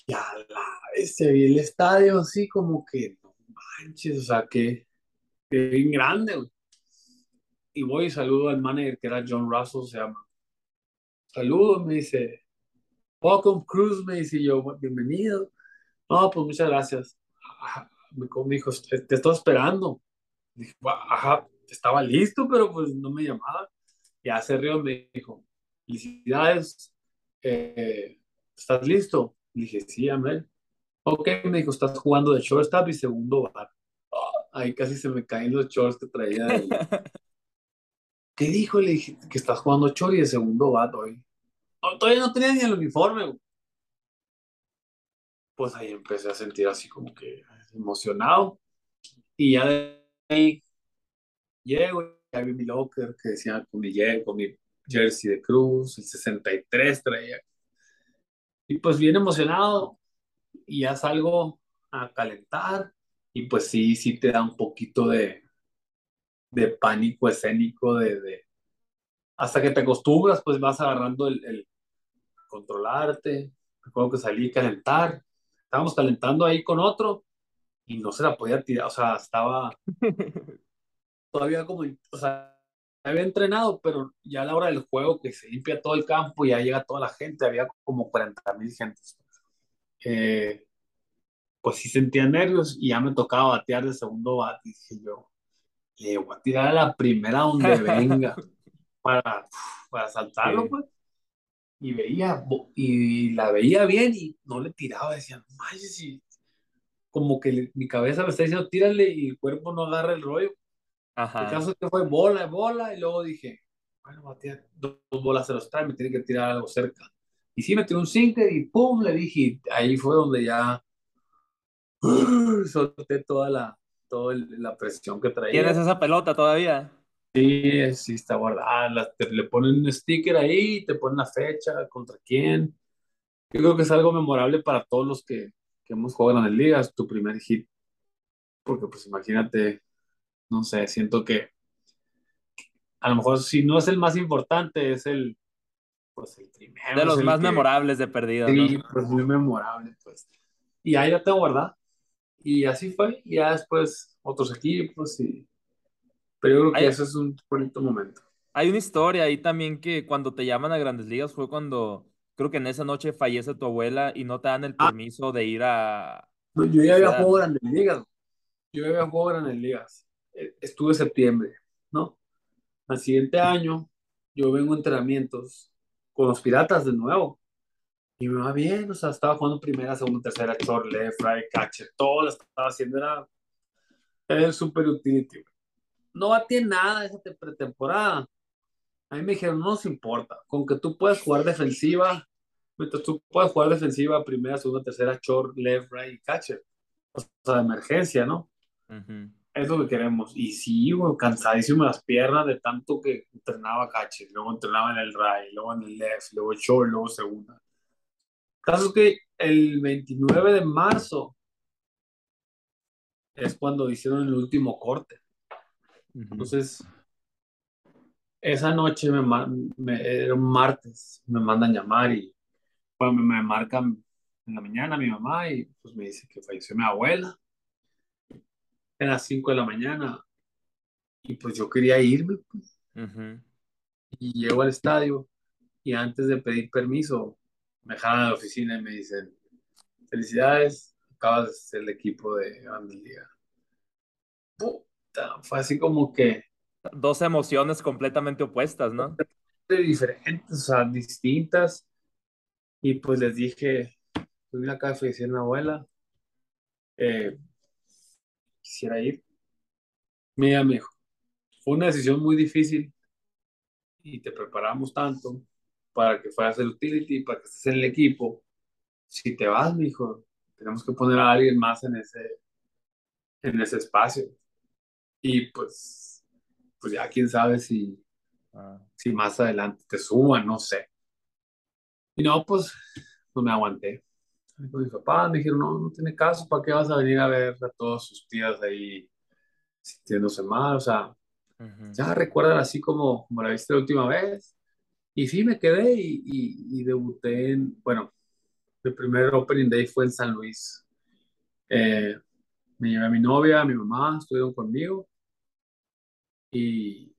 Y a la vez se vi el estadio así como que, no manches, o sea, que, bien grande. Y voy y saludo al manager que era John Russell, se llama. Saludo, me dice, Welcome Cruz, me dice yo, bienvenido. No, pues muchas gracias. Me dijo, te, te estoy esperando. Dije, "Gua- ajá, estaba listo, pero pues no me llamaba. Ya se rió, me dijo, felicidades, eh, ¿estás listo? Le dije, sí, amén. Ok, me dijo, estás jugando de shortstop y segundo bat. Ah, ahí casi se me caen los shorts que traía. ahí. ¿Qué dijo? Le dije, que estás jugando short y de segundo bat hoy. No, todavía no tenía ni el uniforme. güey. Pues ahí empecé a sentir así como que emocionado. Y ya de ahí llego, ya vi mi locker que decía con mi, con mi jersey de Cruz, el 63 traía. Y pues bien emocionado, y ya salgo a calentar, y pues sí, sí te da un poquito de, de pánico escénico, de, de- hasta que te acostumbras, pues vas agarrando el, el controlarte. Recuerdo que salí a calentar, estábamos calentando ahí con otro, y no se la podía tirar, o sea, estaba todavía como, o sea, había entrenado, pero ya a la hora del juego que se limpia todo el campo y ya llega toda la gente, había como 40 mil gentes. Eh, pues sí sentía nervios y ya me tocaba batear de segundo bate. Y dije yo, le voy a tirar a la primera donde venga para, para saltarlo, Sí. pues. Y veía, y la veía bien y no le tiraba, decía, no manches, y como que mi cabeza me está diciendo, tírale y el cuerpo no agarra el rollo. El Ajá. caso es que fue bola, bola, y luego dije, bueno, batear dos, dos bolas se los trae, me tiene que tirar algo cerca. Y sí, me tiró un sinker y pum, le dije, ahí fue donde ya solté toda la, toda el- la presión que ¿Tienes traía. esa pelota todavía? Sí, sí está guardada, la- te- le ponen un sticker ahí, te ponen la fecha, contra quién. Yo creo que es algo memorable para todos los que, que hemos jugado en las ligas, tu primer hit. porque pues imagínate, no sé, siento que a lo mejor si no es el más importante, es el, pues el primero. De los más que- memorables de perdido, Sí, ¿no? pues muy memorable, pues. Y ahí la tengo guardada. Y así fue, y ya después otros equipos, y... pero yo creo que Hay- ese es un bonito momento. Hay una historia ahí también que cuando te llaman a Grandes Ligas fue cuando creo que en esa noche fallece tu abuela y no te dan el Ah. permiso de ir a... No, yo ya había jugado Grandes Ligas. Yo ya había jugado Grandes Ligas. Estuve septiembre, ¿no? Al siguiente año, yo vengo a entrenamientos con los Piratas de nuevo. Y me va bien, o sea, estaba jugando primera, segunda, tercera, short, left, right, catcher, todo lo estaba haciendo, era, era super utility. No batí nada esa te- pretemporada. A mí me dijeron, no nos importa, con que tú puedas jugar defensiva, mientras tú puedas jugar defensiva, primera, segunda, tercera, short, left, right y catcher. O sea, de emergencia, ¿no? Ujú. Es lo que queremos. Y sí, güey, cansadísimo las piernas de tanto que entrenaba catcher, luego entrenaba en el right, luego en el left, luego short, luego segunda. Caso es que el 29 de marzo es cuando hicieron el último corte. Ujú. Entonces, esa noche, me, me- era un martes, me mandan llamar y bueno, me, me marcan en la mañana mi mamá y pues me dice que falleció mi abuela. Eran las 5 de la mañana y pues yo quería irme pues, Ujú. y llego al estadio y antes de pedir permiso me jalan a la oficina y me dicen, felicidades, acabas de ser el equipo de Ligas. Puta, fue así como que Dos emociones completamente opuestas, ¿no? diferentes, o sea, distintas. Y pues les dije, pues mira, acá falleció mi abuela, eh, quisiera ir. Mira, me dijo, fue una decisión muy difícil y te preparamos tanto para que fueras el utility, para que estés en el equipo. Si te vas, dijo, tenemos que poner a alguien más en ese, en ese espacio. Y pues, pues ya quién sabe si, Ah. si más adelante te suman, no sé. Y no, pues no me aguanté. Con mis papás me dijeron, no, no tiene caso, ¿para qué vas a venir a ver a todos sus tías ahí sintiéndose mal? O sea, ya recuerdan así como, como la viste la última vez. Y sí, me quedé y, y, y debuté en, bueno, el primer Opening Day fue en San Luis. Eh, me llevé a mi novia, a mi mamá, estuvieron conmigo. Y,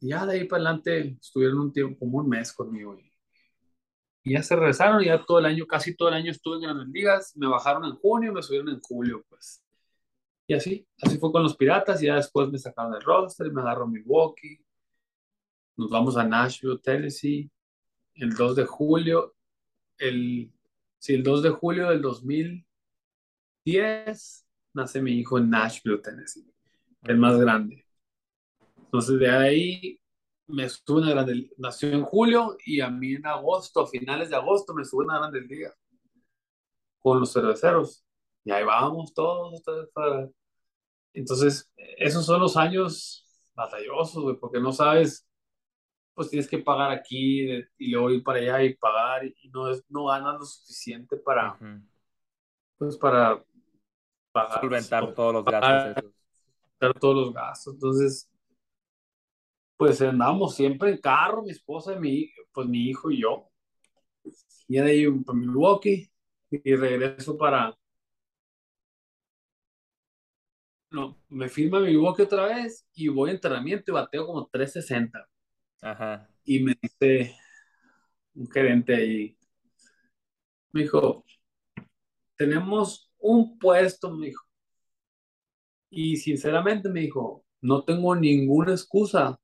y ya de ahí para adelante estuvieron un tiempo, como un mes conmigo. Y, y ya se regresaron ya todo el año, casi todo el año estuve en Grandes Ligas. Me bajaron en junio, me subieron en julio, pues. Y así, así fue con los Piratas. Y ya después me sacaron del roster, me agarró Milwaukee. Nos vamos a Nashville, Tennessee. El 2 de julio, el, sí, el 2 de julio del 2010, nace mi hijo en Nashville, Tennessee, el más grande. Entonces de ahí me estuve en la grande, nació en julio y a mí en agosto, a finales de agosto, me estuve en la Grande Liga con los cerveceros. Y ahí vamos todos. para- Entonces, esos son los años batallosos, güey, porque no sabes, pues tienes que pagar aquí de- y luego ir para allá y pagar y no, es, no ganas lo suficiente para, Ujú. pues, para pagar, Solventar todos los pagar gastos esos. todos los gastos. Entonces, pues andamos siempre en carro, mi esposa, y mi, pues mi hijo y yo. Y de ahí para Milwaukee y regreso para... No, me firma Milwaukee otra vez y voy a entrenamiento y bateo como 360. Ajá. Y me dice un gerente ahí, me dijo, tenemos un puesto, me dijo. Y sinceramente me dijo, no tengo ninguna excusa.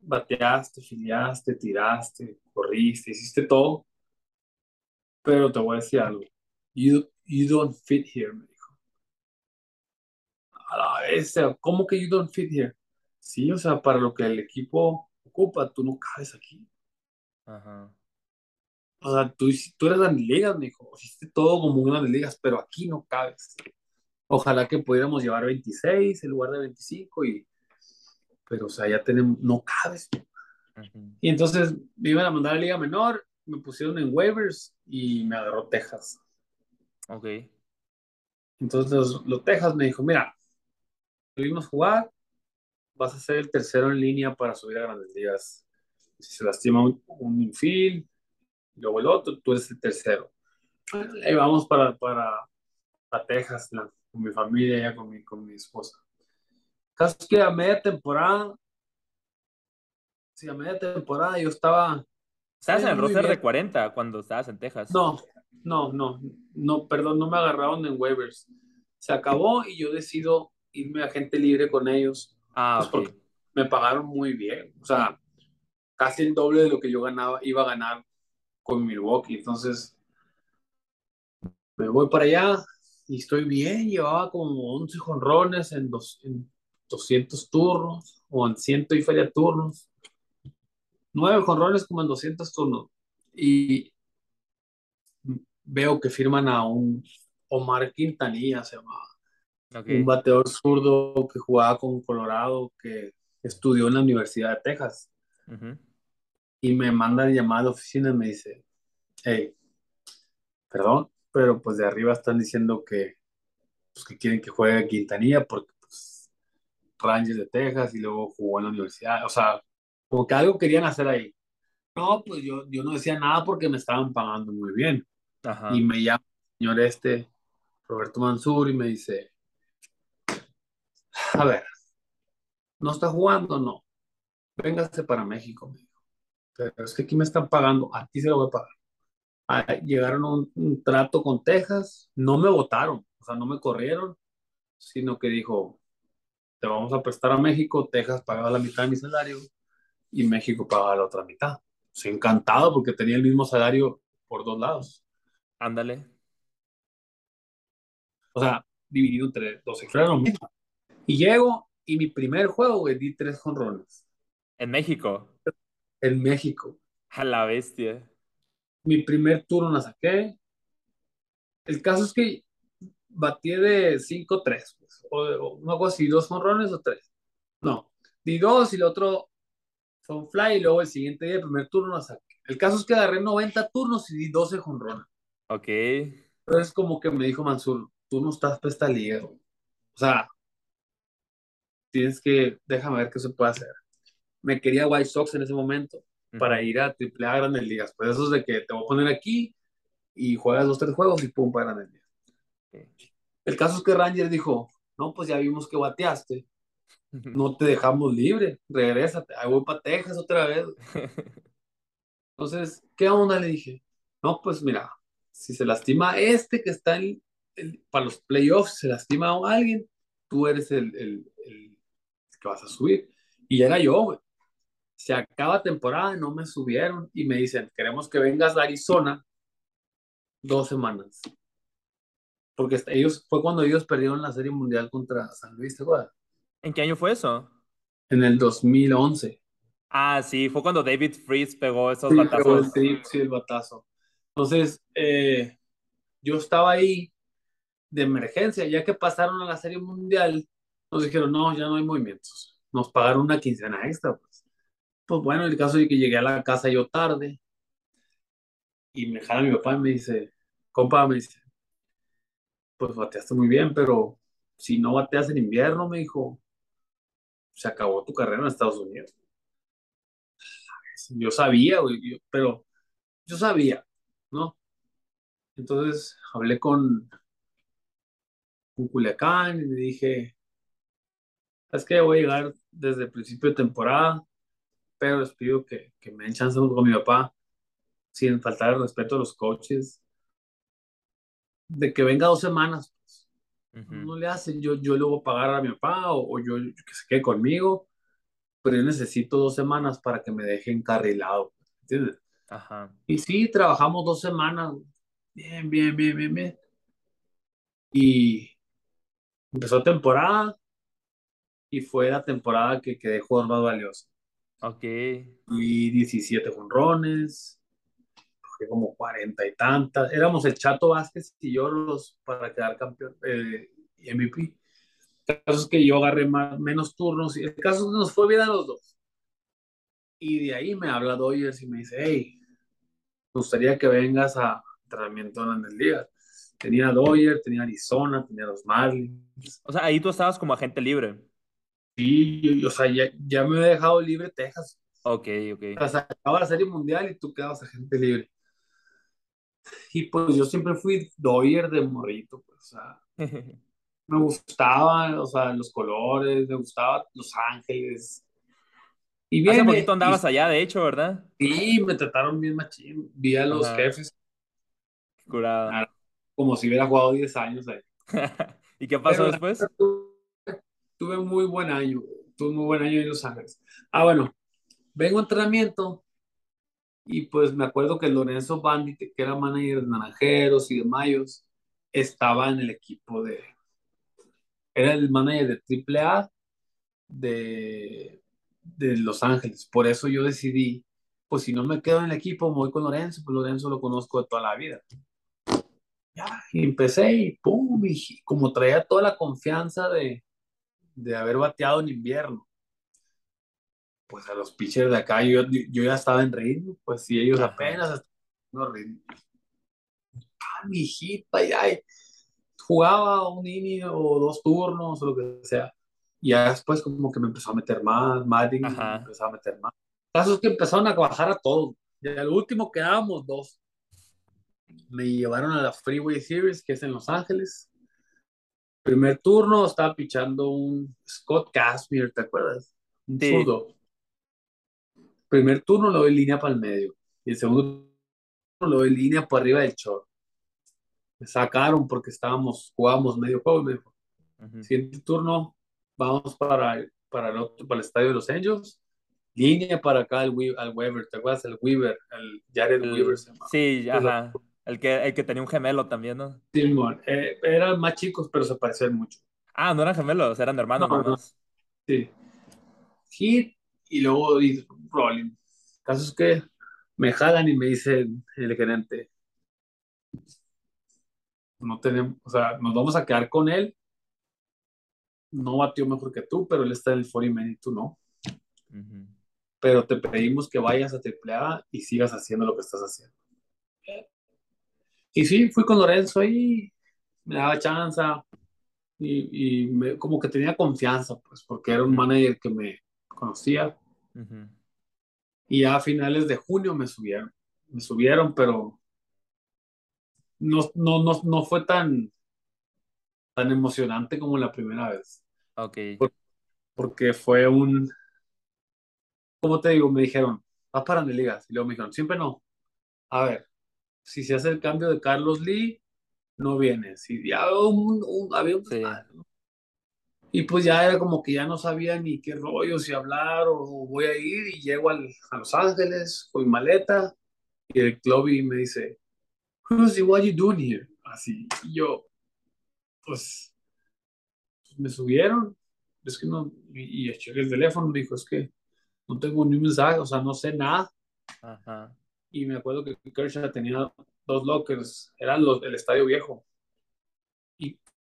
Bateaste, filiaste, tiraste, corriste, hiciste todo. Pero te voy a decir algo. You, you don't fit here, me dijo. A la vez, ¿cómo que you don't fit here? Sí, o sea, para lo que el equipo ocupa, tú no cabes aquí. Ajá. O sea, tú, tú eres grandes ligas, me dijo. Hiciste todo como grandes ligas, pero aquí no cabes. Ojalá que pudiéramos llevar 26 en lugar de 25 y... Pero, o sea, ya tenemos... No cabes. Y entonces me iban a mandar a la Liga Menor, me pusieron en waivers y me agarró Texas. Ok. Entonces los, los Texas me dijo, mira, pudimos jugar, vas a ser el tercero en línea para subir a grandes ligas. Si se lastima un, un infield, luego el otro, tú eres el tercero. Ahí vamos para, para, para Texas, la, con mi familia, ya con mi, con mi esposa. Caso es que a media temporada, sí, a media temporada yo estaba... Estabas en el roster bien. de 40 cuando estabas en Texas. No, no, no, no, perdón, no me agarraron en waivers. Se acabó y yo decido irme a gente libre con ellos. Ah, Pues porque me pagaron muy bien, o sea, casi el doble de lo que yo ganaba, iba a ganar con Milwaukee. Entonces, me voy para allá y estoy bien. Llevaba como 11 jonrones en, dos, en 200 turnos o en ciento y feria turnos. 9 jonrones como en 200 turnos. Y veo que firman a un Omar Quintanilla, se llamaba. Ok. Un bateador zurdo que jugaba con Colorado, que estudió en la Universidad de Texas. Y me manda a llamar a la oficina y me dice, hey, perdón, pero pues de arriba están diciendo que, pues, que quieren que juegue Quintanilla porque Rangers de Texas y luego jugó en la universidad, o sea, como que algo querían hacer ahí. No, pues yo, yo no decía nada porque me estaban pagando muy bien. Ajá. Y me llama el señor este, Roberto Mansur, y me dice, a ver, ¿no está jugando? No. Véngase para México, me dijo. Pero es que aquí me están pagando, a ti se lo voy a pagar. Ah, llegaron a un, un trato con Texas, no me votaron, o sea, no me corrieron, sino que dijo, te vamos a prestar a México, Texas pagaba la mitad de mi salario y México pagaba la otra mitad. Sí, encantado porque tenía el mismo salario por dos lados. Ándale. O sea, dividido entre dos mismo. Y llego y mi primer juego, güey, di tres jonrones En México. en México. A la bestia. Mi primer turno la saqué. El caso es que batí de 5-3, pues, o, o no hago así, dos jonrones o tres. No, di dos y el otro fue un fly y luego el siguiente día, el primer turno la saqué. El caso es que agarré 90 turnos y di 12 jonrones. Ok. Entonces como que me dijo Mansur, tú no estás para esta liga. O sea, tienes que, déjame ver qué se puede hacer. Me quería White Sox en ese momento para ir a triple A Grandes Ligas. Pues eso es de que te voy a poner aquí y juegas dos, tres juegos y pum, para Grandes Ligas. Ok. El caso es que Ranger dijo, no, pues ya vimos que bateaste, no te dejamos libre, regrésate, ahí voy para Texas otra vez. Entonces, ¿qué onda? Le dije, no, pues mira, si se lastima este que está en, el- para los playoffs, se lastima a alguien, tú eres el, el- el que vas a subir. Y era yo, güey. Se acaba temporada, no me subieron y me dicen, queremos que vengas a Arizona dos semanas. Porque ellos, fue cuando ellos perdieron la Serie Mundial contra San Luis, ¿te acuerdas? ¿En qué año fue eso? En el 2011. Ah, sí, fue cuando David Freeze pegó esos Sí, pegó el batazos. sí, el batazo. Entonces, eh, yo estaba ahí de emergencia, ya que pasaron a la Serie Mundial, nos dijeron, no, ya no hay movimientos. Nos pagaron una quincena extra, pues. Pues bueno, el caso de que llegué a la casa yo tarde y me jala mi papá y me dice, compa, me dice, pues bateaste muy bien, pero si no bateas en invierno, me dijo, se acabó tu carrera en Estados Unidos. Yo sabía, güey, pero yo sabía, ¿no? Entonces hablé con, con Culiacán y le dije, es que voy a llegar desde el principio de temporada, pero les pido que, que me den chance con mi papá, sin faltar el respeto a los coaches, de que venga dos semanas. pues. No le hacen, yo, yo le voy a pagar a mi papá o, o yo, que se quede conmigo, pero yo necesito dos semanas para que me deje encarrilado, ¿entiendes? Ajá. Y sí, trabajamos dos semanas, bien, bien, bien, bien, bien. Y empezó temporada y fue la temporada que quedé jugador más valioso. Ok. Y 17 jonrones, fue como 40 y tantas. Éramos el Chato Vázquez y yo los para quedar campeón eh, MVP. El caso es que yo agarré más, menos turnos y el caso es que nos fue bien a los dos. Y de ahí me habla Dodgers y me dice, hey, me gustaría que vengas a entrenamiento en las ligas. Tenía Doyer, tenía Arizona, tenía los Marlins. O sea, ahí tú estabas como agente libre. Sí, yo, o sea, ya, ya me había dejado libre Texas. Ok, ok. O sea, acababa la Serie Mundial y tú quedabas agente libre. Y pues yo siempre fui Doyer de morrito, pues, o sea, me gustaban, o sea, los colores, me gustaba Los Ángeles. Y Hace bien, poquito y- andabas allá, de hecho, ¿verdad? Sí, me trataron bien machín. Vi a los Ajá. jefes curado. Ah, como si hubiera jugado 10 años ahí. ¿Y qué pasó Pero- después? Tuve, tuve muy buen año, tuve muy buen año en Los Ángeles. Ah, bueno, vengo a entrenamiento y pues me acuerdo que Lorenzo Bandi, que era manager de Naranjeros y de Mayos, estaba en el equipo de... Era el manager de AAA de, de Los Ángeles. Por eso yo decidí, pues si no me quedo en el equipo, me voy con Lorenzo, pues Lorenzo lo conozco de toda la vida. Ya, y empecé y pum, y como traía toda la confianza de, de haber bateado en invierno, pues a los pitchers de acá yo, yo ya estaba en ritmo, pues si ellos Ajá. apenas estaban en ritmo. Ah, mi hijita, ya jugaba un inning o dos turnos o lo que sea. Y ya después como que me empezó a meter más, Ajá. me empezó a meter más. Casos que empezaron a bajar a todos. Y al último quedábamos dos. Me llevaron a la Freeway Series, que es en Los Ángeles. Primer turno estaba pichando un Scott Kazmir, ¿te acuerdas? Un Sí. zurdo. Primer turno lo doy línea para el medio. Y el segundo turno lo doy línea por arriba del short. Me sacaron porque estábamos, jugábamos medio juego y me dijo, siguiente turno, vamos para, para, el, otro, para el estadio de los Angels. Línea para acá al, We- al Weaver, ¿te acuerdas? El Weaver, el Jared El- Weaver se llama. sí, ajá. El que, el que tenía un gemelo también, ¿no? Simón, eh, eran más chicos, pero se parecían mucho. Ah, no eran gemelos, eran hermanos No. Sí. Hit y luego y rolling. Caso es que me jalan y me dicen el gerente, no tenemos, o sea, nos vamos a quedar con él. No batió mejor que tú, pero él está en el 40 man y tú no. Ujú. Pero te pedimos que vayas a AAA y sigas haciendo lo que estás haciendo. Y sí, fui con Lorenzo ahí, me daba chance y, y me- como que tenía confianza, pues, porque era un manager que me conocía. Ujú. Y ya a finales de junio me subieron. Me subieron, pero no, no, no, no fue tan, tan emocionante como la primera vez. Ok. Porque fue un, ¿cómo te digo? Me dijeron, vas para ligas. Y luego me dijeron, siempre no. A ver, si se hace el cambio de Carlos Lee, no viene. Si ya un, un- había un Sí. Y pues ya era como que ya no sabía ni qué rollo, si hablar o, o voy a ir y llego al- a Los Ángeles con mi maleta y el club me dice, Cruzy, what you doing here? Así, y yo, pues, me subieron, es que no, y, y chequé el teléfono, me dijo, es que no tengo ni un mensaje, o sea, no sé nada. Ajá. Y me acuerdo que Kershaw tenía dos lockers, eran los del estadio viejo.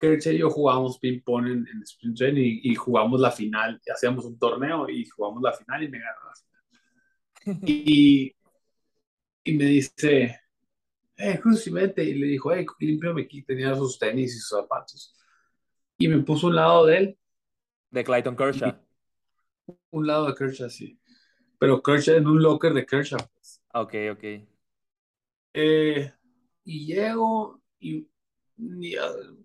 Y Kershaw y yo jugábamos ping-pong en, en Spring Training y, y jugamos la final, y hacíamos un torneo y jugamos la final y me ganó la final. Y, y me dice, eh, Cruz, y vente. Y le dijo, hey, límpiame aquí. Tenía sus tenis y sus zapatos. Y me puso un lado de él, De Clayton Kershaw. un lado de Kershaw, sí. Pero Kershaw en un locker de Kershaw. pues. Ok, ok. Eh, y llego y, y,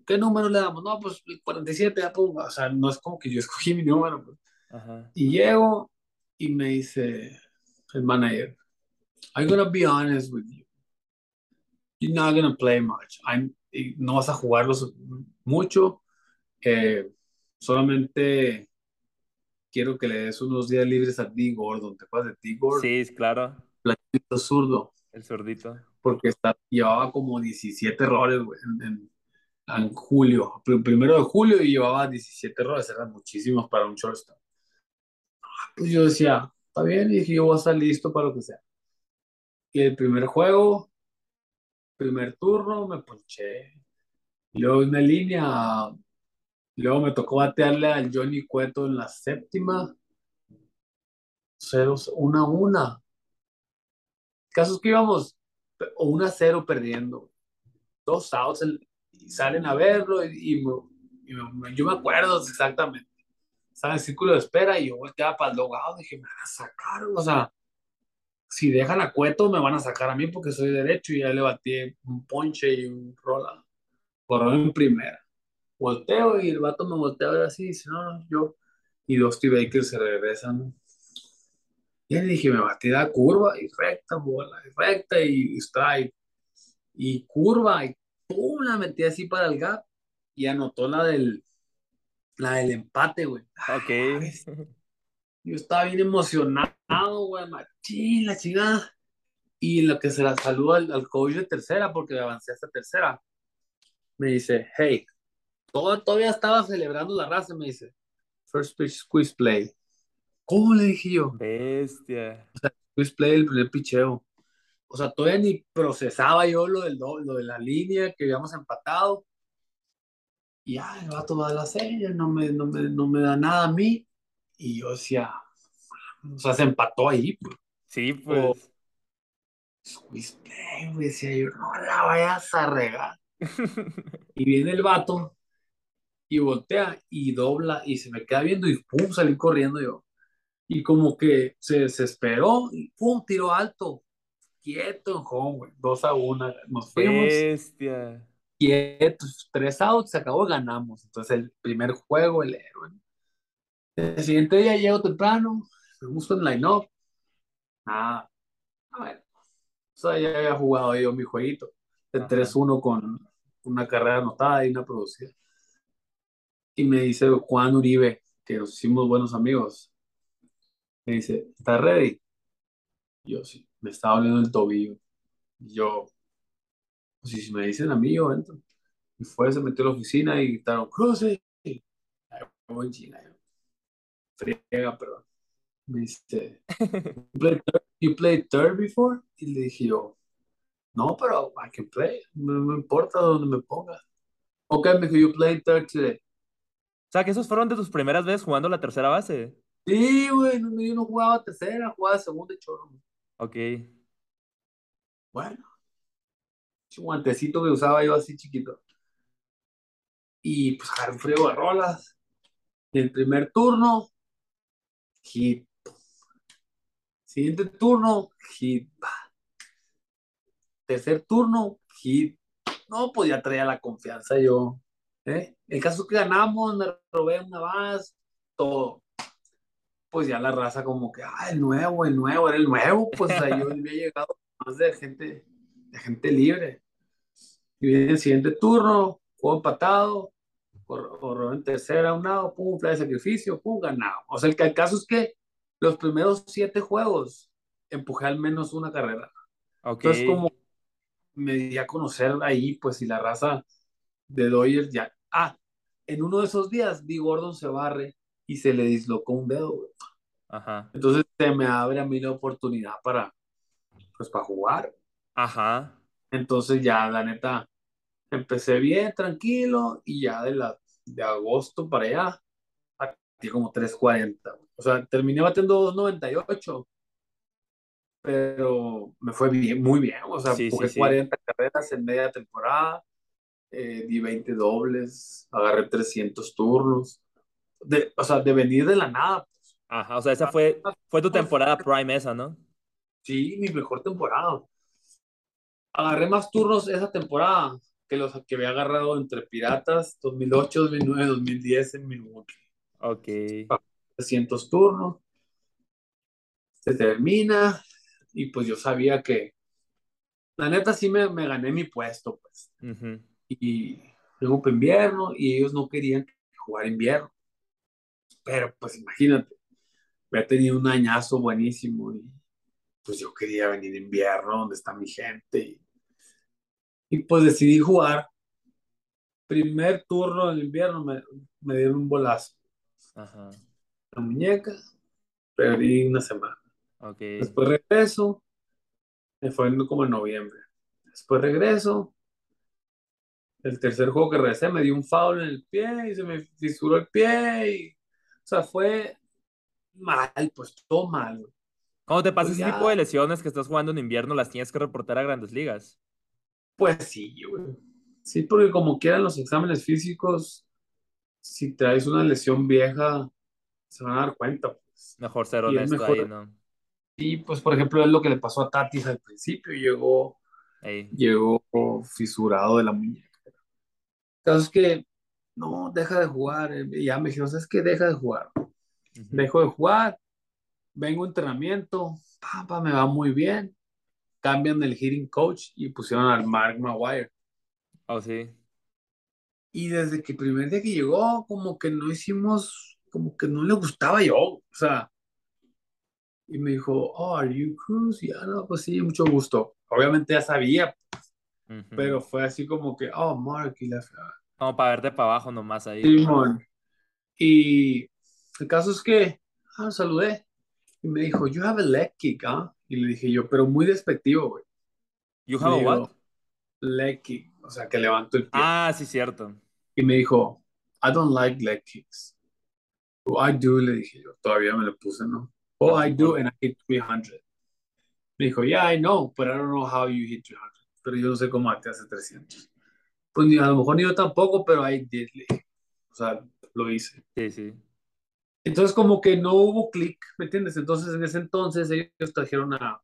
¿qué número le damos? No, pues el 47, ya, pum. O sea, no es como que yo escogí mi número. pues. Ajá. Y llego y me dice el manager, I'm gonna be honest with you. You're not gonna play much. I'm- no vas a jugarlos mucho. Eh, solamente quiero que le des unos días libres a D. Gordon. ¿Te acuerdas de D. Gordon? Sí, claro. Platito zurdo. El zurdito. Porque está, llevaba como 17 errores güey, en, en- en julio. Pr- Primero de julio y llevaba 17 errores. Eran muchísimos para un shortstop. Pues yo decía, está bien, y dije, yo voy a estar listo para lo que sea. Y el primer juego, primer turno, me ponché. Luego una línea, luego me tocó batearle al Johnny Cueto en la séptima. Ceros, una a una. Casos que íbamos, o una a cero perdiendo. Dos outs, y salen a verlo y, yo me acuerdo exactamente. Estaba en el círculo de espera y yo volteaba para el logado, dije, me van a sacar, o sea, si dejan a Cueto me van a sacar a mí porque soy derecho y ya le batí un ponche y un rola. Corrió en primera. Volteo y el vato me voltea así y dice, no, no, yo. Y Dusty Baker se regresan. Y le dije, me batí la curva y recta, bola, y recta y strike. Y curva y pum, la metí así para el gap y anotó la del, la del empate, güey. Ok. Yo estaba bien emocionado, güey, machín, la chingada. Y lo que se la saluda al, coach de tercera, porque avancé hasta tercera, me dice, hey, todo, todavía estaba celebrando la raza, me dice, first pitch squeeze play. ¿Cómo le dije yo? Bestia. O sea, squeeze play el primer picheo. O sea, todavía ni procesaba yo lo, del, lo de la línea que habíamos empatado. Y ya, el vato va a la serie, no me, no, me, no me da nada a mí. Y yo decía, o sea, se empató ahí. Pues. Sí, pues. Squeeze play, decía yo, no la vayas a regar. y viene el vato y voltea y dobla y se me queda viendo y pum, salí corriendo yo. Y como que se desesperó y pum, tiro alto. Quieto en home, güey. Dos a una. Nos fuimos. Bestia. Quietos. Tres outs, se acabó, ganamos. Entonces el primer juego, el héroe. El siguiente día llego temprano, me gusta el line-up. Ah, a ver. O sea, ya había jugado yo mi jueguito. De 3-1 con una carrera anotada y una producida. Y me dice Juan Uribe, que nos hicimos buenos amigos. Me dice, ¿estás ready? Yo sí, me estaba doliendo el tobillo. Y yo, pues si me dicen a mí, yo entro. Y fue, se metió a la oficina y gritaron, cruce. Voy China. Friega, perdón. Me dice, you played, third, before? Y le dije yo, no, pero I can play. No, me importa donde me ponga. Ok, me dijo, you played third today. O sea, que esos fueron de tus primeras veces jugando la tercera base. Sí, güey, no, yo no jugaba tercera, jugaba segunda y chorro. Ok. Bueno, un guantecito que usaba yo así chiquito. Y pues agarré un frío de rolas. Y el primer turno, hit. Siguiente turno, hit. Tercer turno, hit. No, pues ya traía la confianza yo. ¿eh? El caso que ganamos, me robé una más, todo. Pues ya la raza como que, ah, el nuevo, el nuevo, era el nuevo, pues o yo había llegado más de gente, de gente libre. Y viene el siguiente turno, juego empatado, o en tercera un lado, pum, fly de sacrificio, pum, ganado. O sea, el, el caso es que los primeros siete juegos empujé al menos una carrera. Okay. Entonces, como me di a conocer ahí, pues, y la raza de Dodgers ya. Ah, en uno de esos días, Di Gordon se barre y se le dislocó un dedo, Ajá. Entonces se me abre a mí la oportunidad para, pues, para jugar. Ajá. Entonces ya, la neta, empecé bien, tranquilo, y ya de, la, de agosto para allá, batí como 3.40. O sea, terminé batiendo 2.98, pero me fue bien, muy bien. O sea, sí, 40 carreras en media temporada, eh, di 20 dobles, agarré 300 turnos. De, o sea, de venir de la nada. Pues. Ajá, o sea, esa fue, fue tu temporada prime esa, ¿no? Sí, mi mejor temporada. Agarré más turnos esa temporada que los que había agarrado entre Piratas 2008, 2009, 2010 en Milwaukee. Ok. 300 turnos. Se termina y pues yo sabía que la neta sí me, me gané mi puesto, pues. Y luego invierno y ellos no querían jugar invierno. Pero pues imagínate, había tenido un añazo buenísimo y pues yo quería venir invierno donde está mi gente y y pues decidí jugar. Primer turno del invierno me, me dieron un bolazo. Ajá. La muñeca, perdí una semana. Okay. Después regreso, me fue como en noviembre. Después regreso, el tercer juego que regresé me dio un foul en el pie y se me fisuró el pie. Y, o sea, fue mal, pues todo mal. ¿Cómo te pasa pues ese tipo de lesiones que estás jugando en invierno? ¿Las tienes que reportar a grandes ligas? Pues sí, güey. Sí, porque como quieran los exámenes físicos, si traes una lesión vieja, se van a dar cuenta. Pues. Mejor ser honesto mejor- ahí, ¿no? Y pues, por ejemplo, es lo que le pasó a Tatis al principio, llegó, Ey. llegó fisurado de la muñeca. El caso es que, no, deja de jugar. Y ya me dijeron, ¿sabes qué? Deja de jugar. Ujú. Dejo de jugar, vengo a entrenamiento, papá, me va muy bien. Cambian el hitting coach y pusieron al Mark Maguire. Oh, sí. Y desde que el primer día que llegó, como que no hicimos, como que no le gustaba yo, o sea, y me dijo, oh, are you Cruz? Y ya, no, pues sí, mucho gusto. Obviamente ya sabía, pero fue así como que, oh, Mark, y la Como para verte para abajo nomás ahí. Simón. Y el caso es que, ah, saludé, y me dijo, you have a leg kick, ¿ah? Y le dije yo, pero muy despectivo, güey. You have a what? Leg kick, o sea, que levanto el pie. Ah, sí, cierto. Y me dijo, I don't like leg kicks. Oh, I do, le dije yo. Todavía me lo puse, ¿no? Oh, I do, and I hit 300. Me dijo, yeah, I know, but I don't know how you hit 300. Pero yo no sé cómo te hace 300. Pues a lo mejor ni yo tampoco, pero dije. O sea, lo hice. Sí, sí. Entonces, como que no hubo clic, ¿me entiendes? Entonces, en ese entonces, ellos trajeron a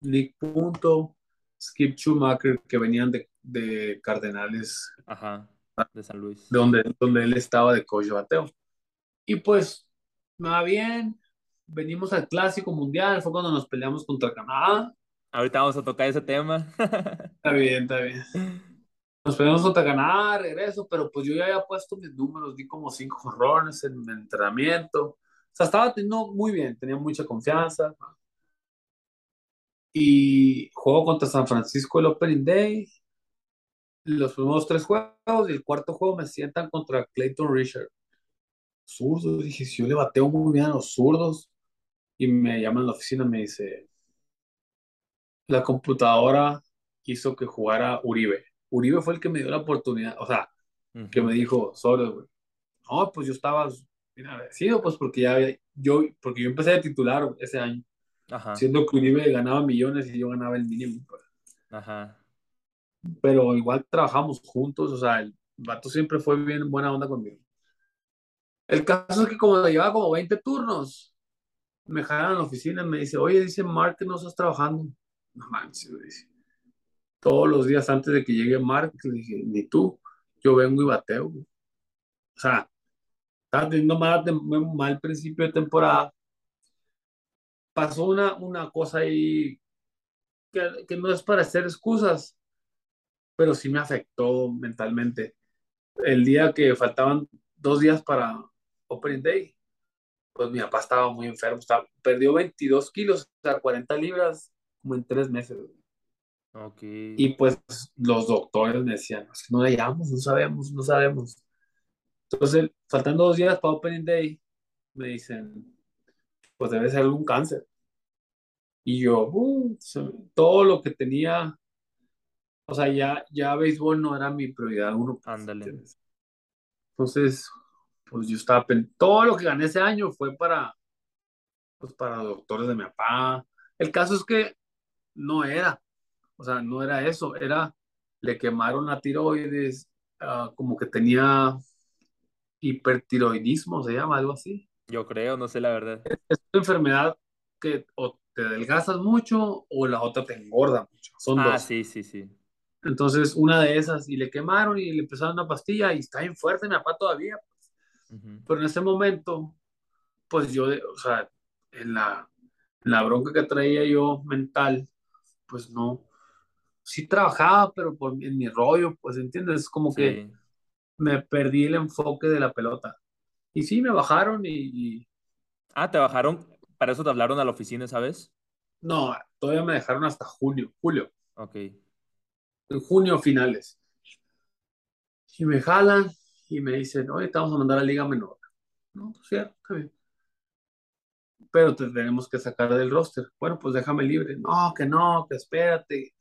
Nick Punto, Skip Schumacher, que venían de, de Cardenales Ajá. De San Luis. donde, donde él estaba de coach de bateo. Y pues, va bien. Venimos al Clásico Mundial, fue cuando nos peleamos contra Canadá. Ahorita vamos a tocar ese tema. Está bien, está bien. Nos peleamos contra Canadá, regreso, pero pues yo ya había puesto mis números, di como cinco jorrones en mi entrenamiento. O sea, estaba teniendo muy bien, tenía mucha confianza. Y juego contra San Francisco el Opening Day. Los primeros tres juegos y el cuarto juego me sientan contra Clayton Richard. Zurdos, dije, si yo le bateo muy bien a los zurdos. Y me llaman a la oficina me dice, la computadora hizo que jugara Uribe. Uribe fue el que me dio la oportunidad, o sea, Ujú. que me dijo, sobre, güey. No, pues yo estaba bien agradecido, pues porque ya había- yo, porque yo empecé de titular ese año, Ajá. siendo que Uribe ganaba millones y yo ganaba el mínimo. pues. Ajá. Pero igual trabajamos juntos, o sea, el vato siempre fue bien buena onda conmigo. El caso es que como llevaba como 20 turnos, me jalan a la oficina y me dice, oye, dice Mark no estás trabajando. No manches, me dice. Todos los días antes de que llegue Mark, le dije, ni tú, yo vengo y bateo. güey". O sea, estaba teniendo mal, mal principio de temporada. Pasó una, una cosa ahí que, no es para hacer excusas, pero sí me afectó mentalmente. El día que faltaban dos días para Opening Day, pues mi papá estaba muy enfermo, perdió 22 kilos, o sea, 40 libras, como en tres meses. Y pues los doctores me decían, "Es que no le llamamos, no sabemos, no sabemos. Entonces, faltando dos días para Opening Day, me dicen, pues debe ser algún cáncer. Y yo, "Uh", todo lo que tenía, o sea, ya, ya béisbol no era mi prioridad uno. pues, Ándale. Entonces, pues yo estaba, todo lo que gané ese año fue para, pues para doctores de mi papá. El caso es que no era, o sea, no era eso, era, le quemaron la tiroides, ah, como que tenía hipertiroidismo, se llama algo así. Yo creo, no sé la verdad. Es una enfermedad que o te adelgazas mucho o la otra te engorda mucho. Son Ah, dos. sí, sí, sí. Entonces, una de esas, y le quemaron y le empezaron una pastilla y está bien fuerte mi papá todavía. Ujú. Pero en ese momento, pues yo, o sea, en la, en la bronca que traía yo mental, pues no, sí trabajaba, pero por, en mi rollo, pues entiendes, como que me perdí el enfoque de la pelota. Y sí, me bajaron y, y Ah, te bajaron. Para eso te hablaron a la oficina, ¿sabes? no, todavía me dejaron hasta junio, julio, Ok. en junio finales. Y me jalan y me dicen, oye, te vamos a mandar a Liga Menor. No, pues ya, está bien. Pero te tenemos que sacar del roster. Bueno, pues déjame libre. No, que no, que espérate,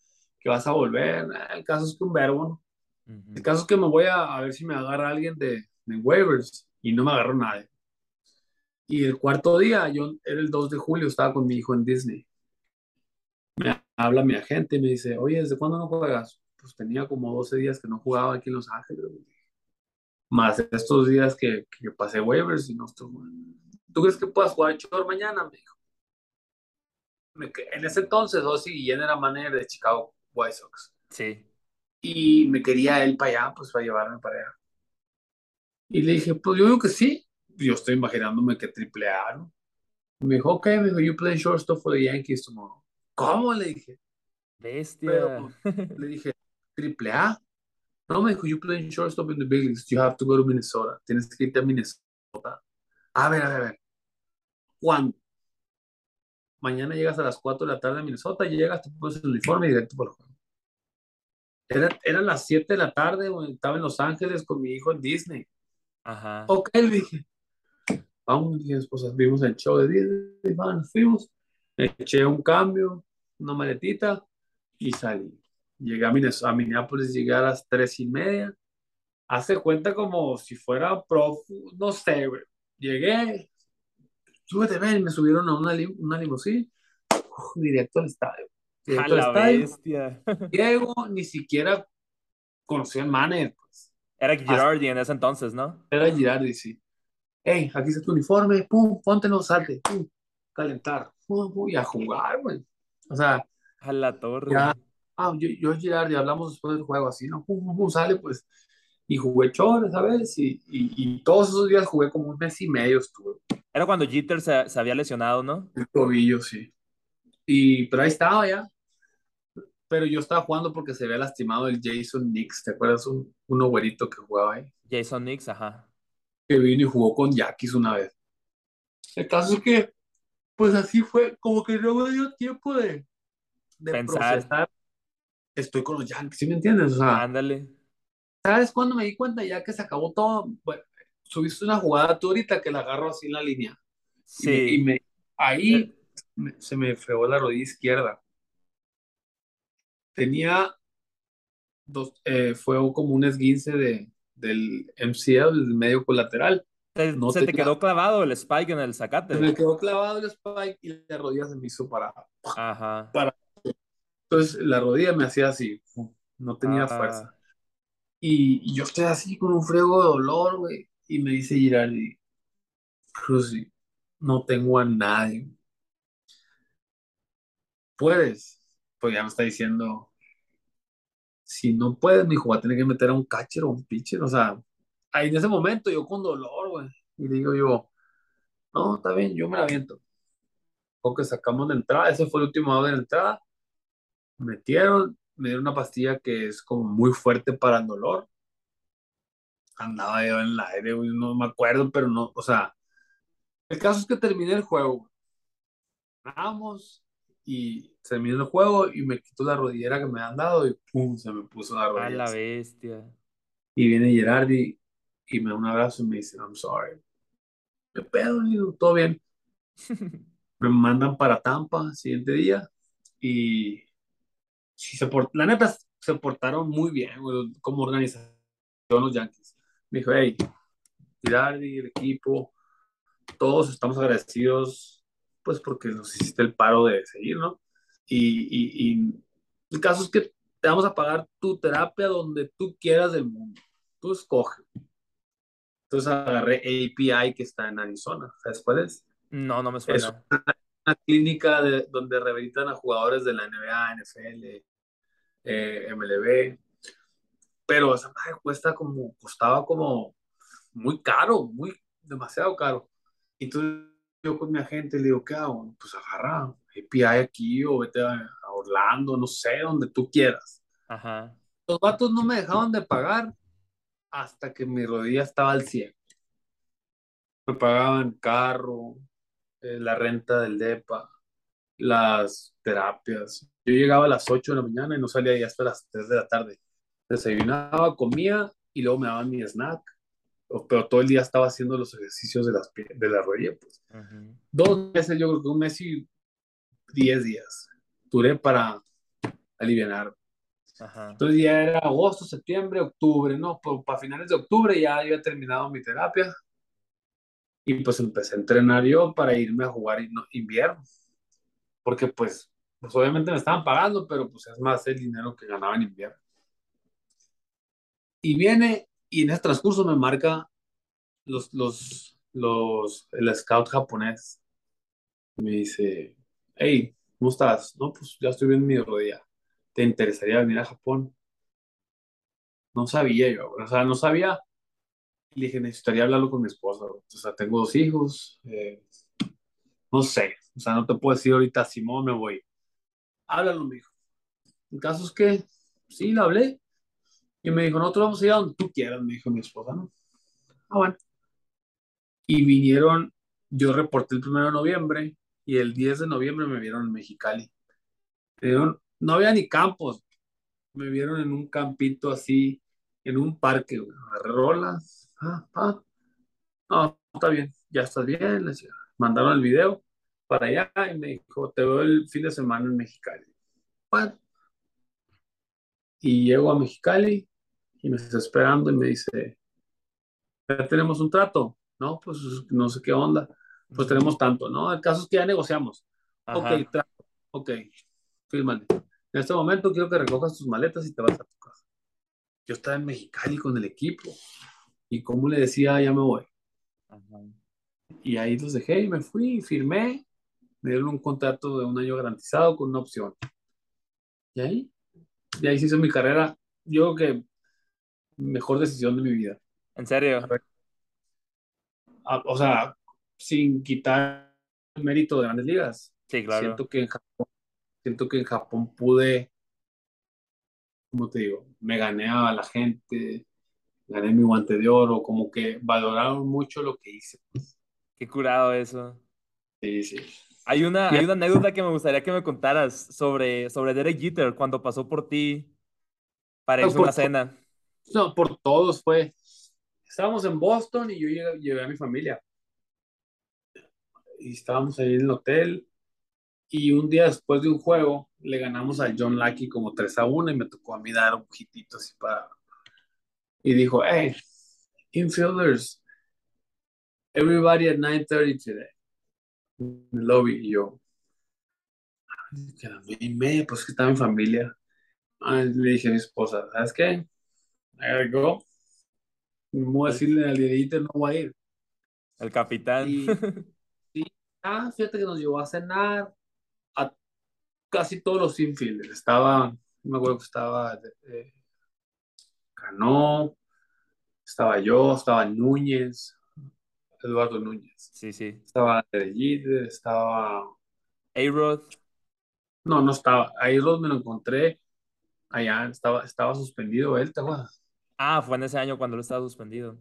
que vas a volver. El caso es que un verbo. El caso es que me voy a, a ver si me agarra alguien de, de waivers y no me agarró nadie. Y el cuarto día, yo era el 2 de julio, estaba con mi hijo en Disney. Me habla mi agente y me dice, oye, ¿desde cuándo no juegas? pues tenía como 12 días que no jugaba aquí en Los Ángeles. Más estos días que, que pasé waivers y no estoy ¿Tú crees que puedas jugar short mañana? Me dijo. En ese entonces, Ozzy Guillén era manager de Chicago White Sox. Sí. Y me quería él para allá, pues para llevarme para allá. Y le dije, pues yo digo que sí. Yo estoy imaginándome que triple A, ¿no? me dijo, ok, me dijo, you play shortstop for the Yankees tomorrow. ¿Cómo? Le dije. Bestia. Pero, le dije, triple A. No, me dijo, you play shortstop in the big leagues. You have to go to Minnesota. Tienes que irte a Minnesota. A ver, a ver, a ver. ¿Cuándo? Mañana llegas a las 4 de la tarde a Minnesota, llegas, te pones el uniforme y directo por el juego. Era, eran las 7 de la tarde, estaba en Los Ángeles con mi hijo en Disney. Ajá. Ok, le dije, vamos, mi esposa, vimos el show de Disney, van, fuimos, eché un cambio, una maletita y salí. Llegué a, Minnesota, a Minneapolis, llegué a las 3 y media. Hace cuenta como si fuera prof, no sé, güey. Llegué, súbete, ven, me subieron a una, una limusina, directo al estadio. a la bestia. Llego, ni siquiera conocí al manager, pues. Era Girardi en ese entonces, ¿no? Era Girardi, sí. Hey, aquí está tu uniforme, pum, póntelo, salte, pum, calentar, pum, pum, y a jugar, güey. O sea. A la torre. Ya, ah, yo, yo Girardi, hablamos después del juego así, ¿no? Pum, pum, pum, sale, pues. Y jugué chores, ¿sabes? Y, y, y todos esos días jugué como un mes y medio estuve. Era cuando Jeter se, se, había lesionado, ¿no? El tobillo, sí. Y, pero ahí estaba ya. Pero yo estaba jugando porque se había lastimado el Jason Nix. ¿Te acuerdas? Un, un güerito que jugaba ahí. Jason Nix, ajá. Que vino y jugó con Yaquis una vez. El caso es que, pues así fue, como que no me dio tiempo de, de Pensar. procesar. Estoy con los Yankees, ¿sí me entiendes? O sea, Ándale. ¿sabes cuándo me di cuenta? Ya que se acabó todo. Bueno, subiste una jugada tú ahorita que la agarro así en la línea. Sí. Y me, y me- ahí me- se me fregó la rodilla izquierda. Tenía dos, eh, fue como un esguince de, del MCL, del medio colateral. Te- No se te quedó clavado el spike en el Se zacate. me quedó clavado el spike y la rodilla se me hizo para. Ajá. Entonces la rodilla me hacía así, no tenía Ah, fuerza. Y, y yo estoy así con un frego de dolor, güey. Y me dice Girardi, Cruzzi, no tengo a nadie. ¿Puedes? Pues ya me está diciendo, si no puedes, mi hijo, va a tener que meter a un catcher o un pitcher. O sea, ahí en ese momento yo con dolor, güey. Y digo yo, no, está bien, yo me la aviento. Porque sacamos de entrada, ese fue el último out de la entrada. Metieron, me dieron una pastilla que es como muy fuerte para el dolor. Andaba yo en el aire, güey, no me acuerdo, pero no, o sea, el caso es que terminé el juego. Vamos y terminé el juego y me quito la rodillera que me han dado y pum, se me puso la a rodilla. la así. bestia. Y viene Gerardi y me da un abrazo y me dice, I'm sorry. ¿Qué pedo? Todo bien. Me mandan para Tampa el siguiente día y sí se port- la neta se portaron muy bien, güey, como organización los Yankees. Me dijo, hey, Girardi, el equipo, todos estamos agradecidos, pues porque nos hiciste el paro de seguir, ¿no? Y, y, y el caso es que te vamos a pagar tu terapia donde tú quieras del mundo. Tú escoge. Entonces agarré API que está en Arizona. ¿Sabes cuál es? No, no me Es suena. una clínica de- donde rehabilitan a jugadores de la NBA, NFL, eh, MLB. Pero esa madre cuesta como, costaba como muy caro, muy, demasiado caro. Entonces yo con mi agente le digo, ¿qué hago? Pues agarra API aquí o vete a, a Orlando, no sé, donde tú quieras. Ajá. Los vatos no me dejaban de pagar hasta que mi rodilla estaba al 100. Me pagaban carro, eh, la renta del DEPA, las terapias. Yo llegaba a las 8 de la mañana y no salía ahí hasta las 3 de la tarde. Desayunaba, comía y luego me daban mi snack. Pero todo el día estaba haciendo los ejercicios de, las, de la rodilla. Pues. Ujú. Dos meses, yo creo que un mes y 10 días. Duré para aliviar. Ajá. Entonces ya era agosto, septiembre, octubre, ¿no? Por- para finales de octubre ya había terminado mi terapia y pues empecé a entrenar yo para irme a jugar in- invierno. Porque pues, pues obviamente me estaban pagando, pero pues es más el dinero que ganaba en invierno. Y viene y en ese transcurso me marca los, los, los, el scout japonés. Me dice, hey, ¿cómo estás? No, pues ya estoy bien mi rodilla. ¿Te interesaría venir a Japón? No sabía yo, o sea, no sabía. Le dije, necesitaría hablarlo con mi esposa. O sea, tengo dos hijos. Eh, no sé, o sea, no te puedo decir ahorita, Simón, me voy. Háblalo, me dijo. El caso es que sí, le hablé. Y me dijo, nosotros vamos a ir a donde tú quieras, me dijo mi esposa, ¿no? Ah, bueno. Y vinieron, yo reporté el 1 de noviembre y el 10 de noviembre me vieron en Mexicali. no había ni campos, me vieron en un campito así, en un parque, güey, rolas. Ah, ah. No, está bien, ya estás bien. Les mandaron el video para allá y me dijo, te veo el fin de semana en Mexicali. Bueno. Y llego a Mexicali y me está esperando y me dice, ya tenemos un trato, ¿no? Pues no sé qué onda. Pues tenemos tanto, ¿no? El caso es que ya negociamos. Ok, trato. Ok, fírmale. En este momento quiero que recojas tus maletas y te vas a tu casa. Yo estaba en Mexicali con el equipo y como le decía, ya me voy. Y ahí los dejé y me fui, firmé, me dieron un contrato de un año garantizado con una opción. Y ahí, y ahí se hizo mi carrera. Yo creo que mejor decisión de mi vida. ¿En serio? o sea, sin quitar el mérito de grandes ligas. Sí, claro. Siento que en Japón, siento que en Japón pude, ¿cómo te digo? Me gané a la gente, gané mi guante de oro, como que valoraron mucho lo que hice. Qué curado eso. Sí, sí. Hay una, hay una anécdota que me gustaría que me contaras sobre, sobre Derek Jeter cuando pasó por ti para irse a una cena. No, por todos fue. Estábamos en Boston y yo llevé, a mi familia. Y estábamos ahí en el hotel. Y un día después de un juego, le ganamos al John Lackey como 3 a 1 y me tocó a mí dar un poquitito así para. Y dijo, hey, infielders, everybody at 9:30 today. En lobby. Y yo, que a pues que está mi familia. le dije a mi esposa, ¿sabes qué? I go. Voy a decirle al director, no voy a ir. El capitán. Y, ah, fíjate que nos llevó a cenar a casi todos los infielders. Estaba, no me acuerdo que estaba eh, Cano, estaba yo, estaba Núñez, Eduardo Núñez. Sí, sí. Estaba Derejit, estaba. A-Rod. No, no estaba. A-Rod me lo encontré allá, estaba, estaba suspendido él, ¿te acuerdas? Ah, fue en ese año cuando él estaba suspendido.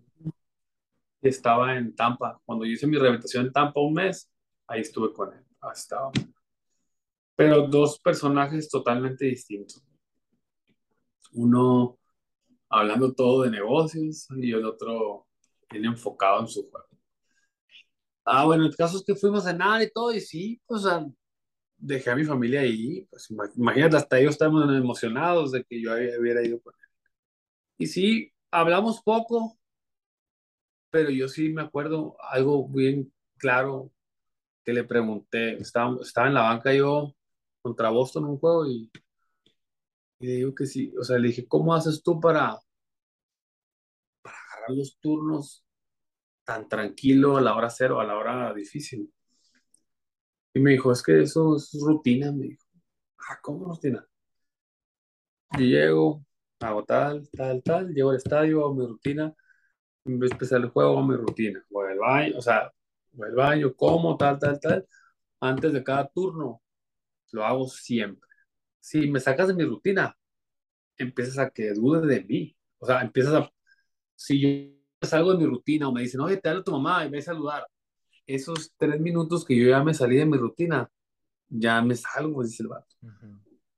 Estaba en Tampa. Cuando yo hice mi rehabilitación en Tampa un mes, ahí estuve con él. Estaba. Pero dos personajes totalmente distintos. Uno hablando todo de negocios y el otro bien enfocado en su juego. Ah, bueno, el caso es que fuimos a cenar y todo, y sí, pues dejé a mi familia ahí. Pues imagínate, hasta ellos estaban emocionados de que yo hubiera ido con él. Y sí, hablamos poco, pero yo sí me acuerdo algo bien claro que le pregunté. Estaba, estaba en la banca yo contra Boston un juego y, y le que sí. O sea, le dije, ¿cómo haces tú para, para agarrar los turnos tan tranquilo a la hora cero, a la hora difícil? Y me dijo, es que eso es rutina, me dijo. Ah, ¿cómo rutina? Y llego, hago tal, tal, tal, llego al estadio, hago mi rutina, empezar el juego, hago mi rutina, voy al baño, o sea, voy al baño, como, tal, tal, tal, antes de cada turno, lo hago siempre. Si me sacas de mi rutina, empiezas a que dudes de mí, o sea, empiezas a, si yo salgo de mi rutina o me dicen, oye, te hablo tu mamá y me a saludar, esos tres minutos que yo ya me salí de mi rutina, ya me salgo, dice el vato.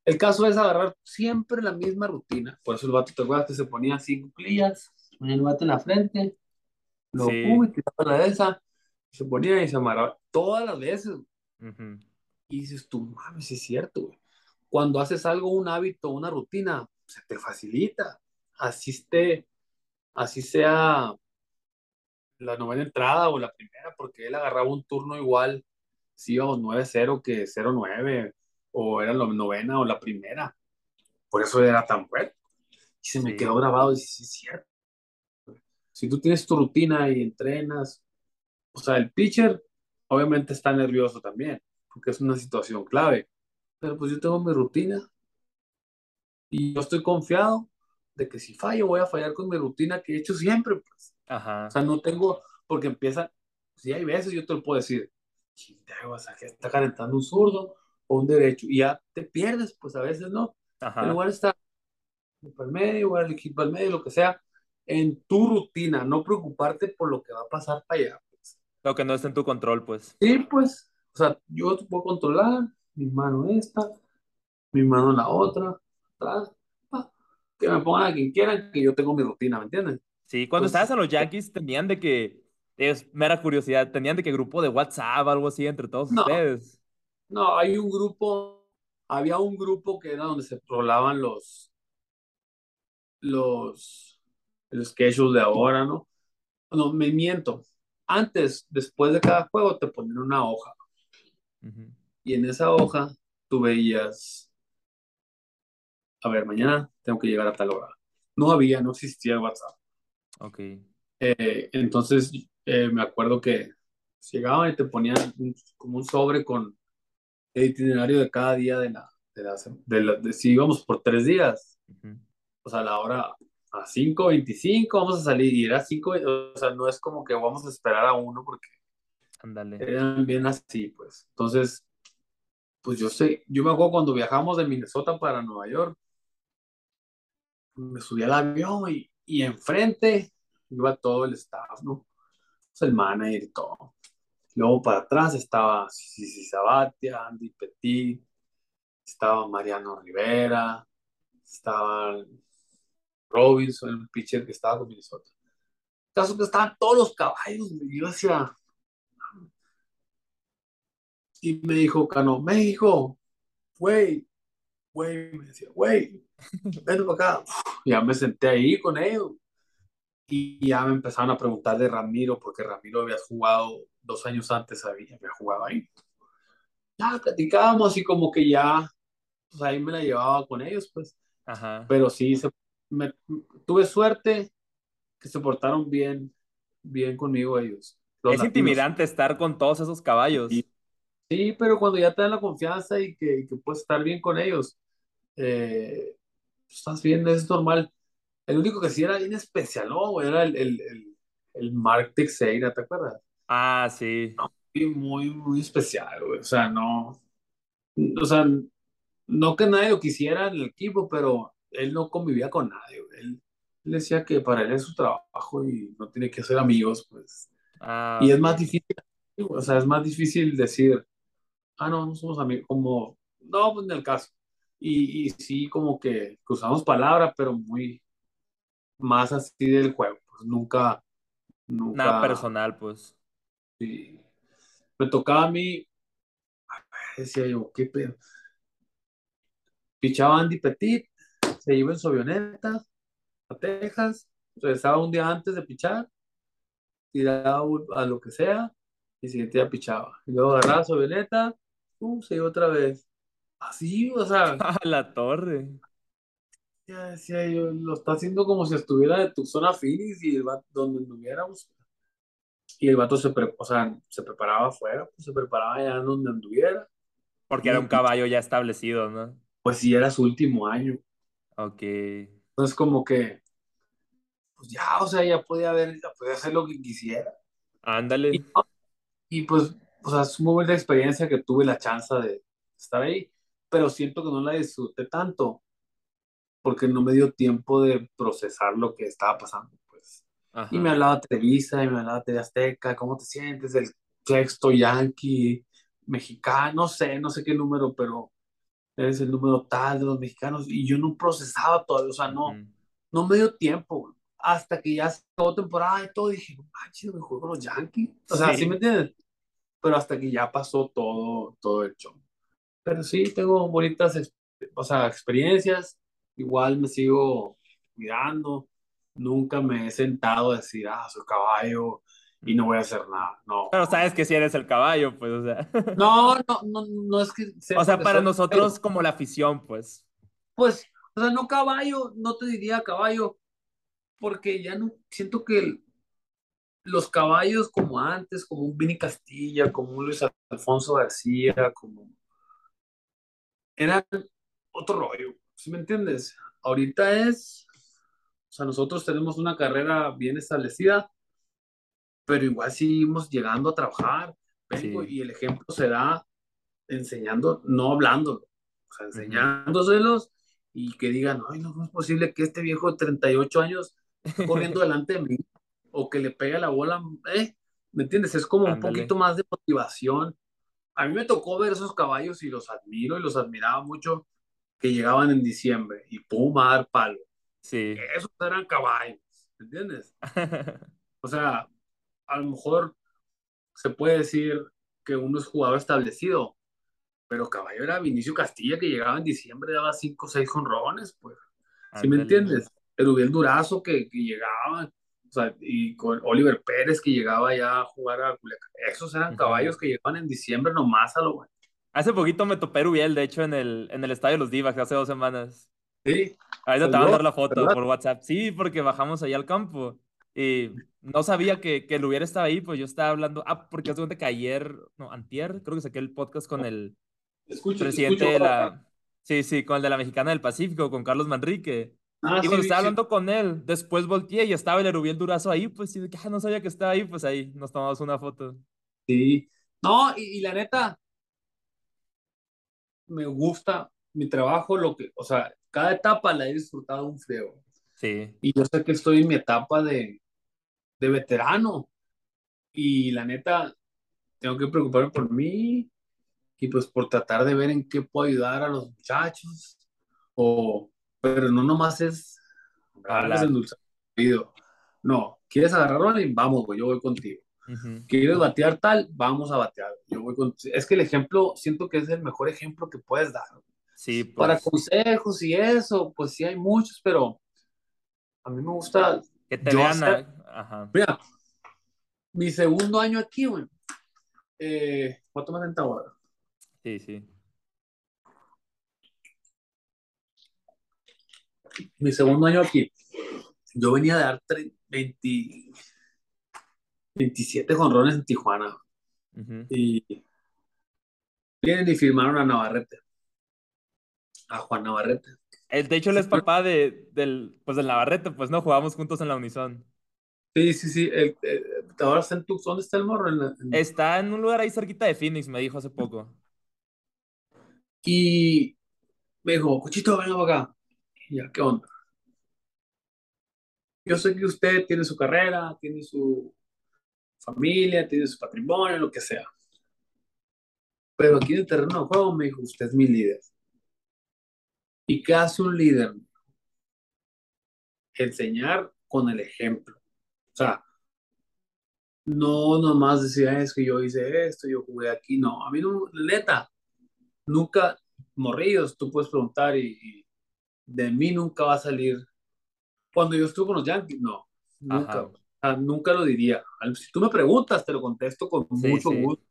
El caso es agarrar siempre la misma rutina. Por eso el vato, ¿te acuerdas que se ponía cinco cuclillas? Ponía el vato en la frente, lo sí. y tiraba la de esa, se ponía y se amarraba todas las veces. Y dices tú, mames, es cierto, güey. Cuando haces algo, un hábito, una rutina, se te facilita. Así, esté, así sea la novena entrada o la primera, porque él agarraba un turno igual si íbamos 9-0 que 0-9 o era la novena o la primera. Por eso era tan bueno. Y se me Sí. quedó grabado y sí, es cierto. Si tú tienes tu rutina y entrenas, o sea, el pitcher obviamente está nervioso también, porque es una situación clave. Pero pues yo tengo mi rutina y yo estoy confiado de que si fallo voy a fallar con mi rutina que he hecho siempre, pues. Ajá. O sea, no tengo, porque empieza, si hay veces yo te lo puedo decir, o sea, que está calentando un zurdo o un derecho y ya te pierdes, pues a veces no. En Ajá. lugar de estar para el medio, o el equipo al medio, lo que sea, en tu rutina, no preocuparte por lo que va a pasar para allá. Pues. Lo que no está en tu control, pues. Sí, pues, o sea, yo te puedo controlar mi mano esta, mi mano la otra, atrás, que me pongan a quien quieran, que yo tengo mi rutina, ¿me entiendes? Sí, cuando Entonces, estabas en los Yankees tenían de que, es mera curiosidad, tenían de que grupo de WhatsApp, algo así entre todos no, ustedes. No, hay un grupo, había un grupo que era donde se rolaban los, los, los schedules de ahora, ¿no? No, me miento. Antes, después de cada juego, te ponían una hoja. Y en esa hoja tú veías, a ver, mañana tengo que llegar a tal hora. No había, no existía WhatsApp. Ok. Eh, entonces, eh, me acuerdo que llegaban y te ponían un- como un sobre con el itinerario de cada día de la, de la, de la- de- si íbamos por tres días, Ujú. pues a la hora a 5.25 vamos a salir y era 5, o sea, no es como que vamos a esperar a uno porque Ándale. eran bien así, pues. Entonces, pues yo sé, yo me acuerdo cuando viajamos de Minnesota para Nueva York, me subí al avión y, y enfrente iba todo el staff, ¿no? El manager y todo. Luego para atrás estaba Sisi Sabatia, Andy Petit, estaba Mariano Rivera, estaba Robinson, el pitcher que estaba con Minnesota. El caso que estaban todos los caballos, y yo decía, y me dijo Cano, México, güey, güey, me decía, güey, ven para acá. Ya me senté ahí con ellos. Y ya me empezaron a preguntar de Ramiro, porque Ramiro había jugado dos años antes, había, había jugado ahí. Ya platicábamos y como que ya, pues ahí me la llevaba con ellos, pues. Ajá. Pero sí, se, me, tuve suerte que se portaron bien, bien conmigo ellos. Los Es latinos. intimidante estar con todos esos caballos. Sí. Sí, pero cuando ya te dan la confianza y que, y que puedes estar bien con ellos, eh, estás bien, es normal. El único que sí era bien especial, ¿no? Era el, el, el, el Mark Teixeira, ¿te acuerdas? Ah, sí. Muy, muy especial, güey. O sea, no. O sea, no que nadie lo quisiera en el equipo, pero él no convivía con nadie, güey. Él, él decía que para él es su trabajo y no tiene que ser amigos, pues. Ah, Y es más difícil, o sea, es más difícil decir, ah, no, no somos amigos, como, no, pues en el caso. Y, y sí, como que cruzamos palabras, pero muy más así del juego, pues nunca, Nada personal, pues. sí. Me tocaba a mí, decía yo, qué pedo. Pichaba Andy Petit, se iba en su avioneta a Texas, regresaba un día antes de pichar, tiraba a lo que sea, y siguiente día pichaba. Y luego agarraba su avioneta, uh, se iba otra vez. Así, o sea, A la torre. Ya decía yo, lo está haciendo como si estuviera de tu zona Phoenix y el vato, donde anduviéramos. Y el vato se, pre- o sea, se preparaba afuera, pues, se preparaba allá donde anduviera. Porque era Y un caballo ya establecido, ¿no? pues sí, era su último año. Ok. Entonces, como que, pues ya, o sea, ya podía ver, ya podía hacer lo que quisiera. Y, Ándale. y pues, o sea, es muy buena experiencia que tuve la chance de estar ahí, pero siento que no la disfruté tanto porque no me dio tiempo de procesar lo que estaba pasando, pues. Y me Ajá. hablaba Televisa, y me hablaba TV Azteca, ¿cómo te sientes? El sexto Yankee, mexicano, no sé, no sé qué número, pero eres el número tal de los mexicanos, y yo no procesaba todavía, o sea, no, Ujú. no me dio tiempo, hasta que ya se acabó temporada y todo, dije, manches, me juego con los Yankees, o sea, ¿sí me Sí. entiendes? Pero hasta que ya pasó todo, todo el show. Pero sí, tengo bonitas, o sea, experiencias, igual me sigo cuidando, nunca me he sentado a decir, ah, soy caballo y no voy a hacer nada, no. Pero sabes que si eres el caballo, pues, o sea. No, no, no, no es que O sepa sea, para nosotros como la afición, pues. Pues, O sea, no caballo, no te diría caballo, porque ya no siento que los caballos como antes, como un Vini Castilla, como un Luis Alfonso García, como eran otro rollo, ¿sí me entiendes? Ahorita es, o sea, nosotros tenemos una carrera bien establecida, pero igual seguimos llegando a trabajar, vengo, y el ejemplo se da enseñando, no hablando, o sea, enseñándoselos y que digan, ay, no, es posible que este viejo de 38 años corriendo delante de mí o que le pegue la bola, ¿eh? ¿Me entiendes? Es como un poquito más de motivación. A mí me tocó ver esos caballos y los admiro y los admiraba mucho que llegaban en diciembre y pum, a dar palo. Sí. Esos eran caballos, ¿me entiendes? o sea, a lo mejor se puede decir que uno es jugador establecido, pero caballo era Vinicio Castilla que llegaba en diciembre, daba cinco o seis jonrones, pues. ¿Sí me entiendes? Erubiel Durazo que, que llegaba, o sea, y con Oliver Pérez que llegaba ya a jugar a Culiacán. Esos eran caballos que llegaban en diciembre nomás a lo bueno. Hace poquito me topé Rubiel, de hecho, en el, en el estadio de los Divacs, hace dos semanas. Sí. Ahorita te voy a mandar la foto por WhatsApp. Sí, porque bajamos ahí al campo. Y no sabía que, que el Rubiel estaba ahí, pues yo estaba hablando. Ah, porque hace cuenta que ayer, no, antier, creo que saqué el podcast con el presidente de la. Sí, sí, con el de la Mexicana del Pacífico, con Carlos Manrique. Ah, y cuando estaba hablando con él, después volteé y estaba el Erubiel Durazo ahí, pues sí, que ah, no sabía que estaba ahí, pues ahí nos tomamos una foto. Sí, no, y, la neta, me gusta mi trabajo, lo que, o sea, cada etapa la he disfrutado un frío. Sí. Y yo sé que estoy en mi etapa de, de veterano. Y la neta, tengo que preocuparme por mí y pues por tratar de ver en qué puedo ayudar a los muchachos. O pero no nomás es No, ¿quieres agarrarlo? Y vamos, güey, yo voy contigo. ¿Quieres batear tal? Vamos a batear. Yo voy con... Es que el ejemplo, siento que es el mejor ejemplo que puedes dar. Sí, pues. Para consejos y eso, pues sí hay muchos, pero a mí me gusta... Que te vean Ajá. Mira, mi segundo año aquí, güey. Eh, ¿Cuánto me han ahora? Sí, sí. mi segundo año aquí, yo venía a dar 20, 27 jonrones en Tijuana. Y vienen y firmaron a Navarrete. A Juan Navarrete. El, de hecho, él es papá de, del, pues, del Navarrete, pues no, jugamos juntos en la Unison. Sí, sí, sí. El, ahora está en Tux. ¿Dónde está el morro? Está en un lugar ahí cerquita de Phoenix, me dijo hace poco. Y me dijo, Cuchito, venga acá. ya, ¿qué onda? Yo sé que usted tiene su carrera, tiene su familia, tiene su patrimonio, lo que sea. Pero aquí en el terreno de juego me dijo, usted es mi líder. ¿Y qué hace un líder? Enseñar con el ejemplo. O sea, no nomás decía, es que yo hice esto, yo jugué aquí. No, a mí no, neta, nunca, morridos, tú puedes preguntar y, y de mí nunca va a salir cuando yo estuve con los Yankees, no, nunca, nunca lo diría. Si tú me preguntas, te lo contesto con mucho gusto,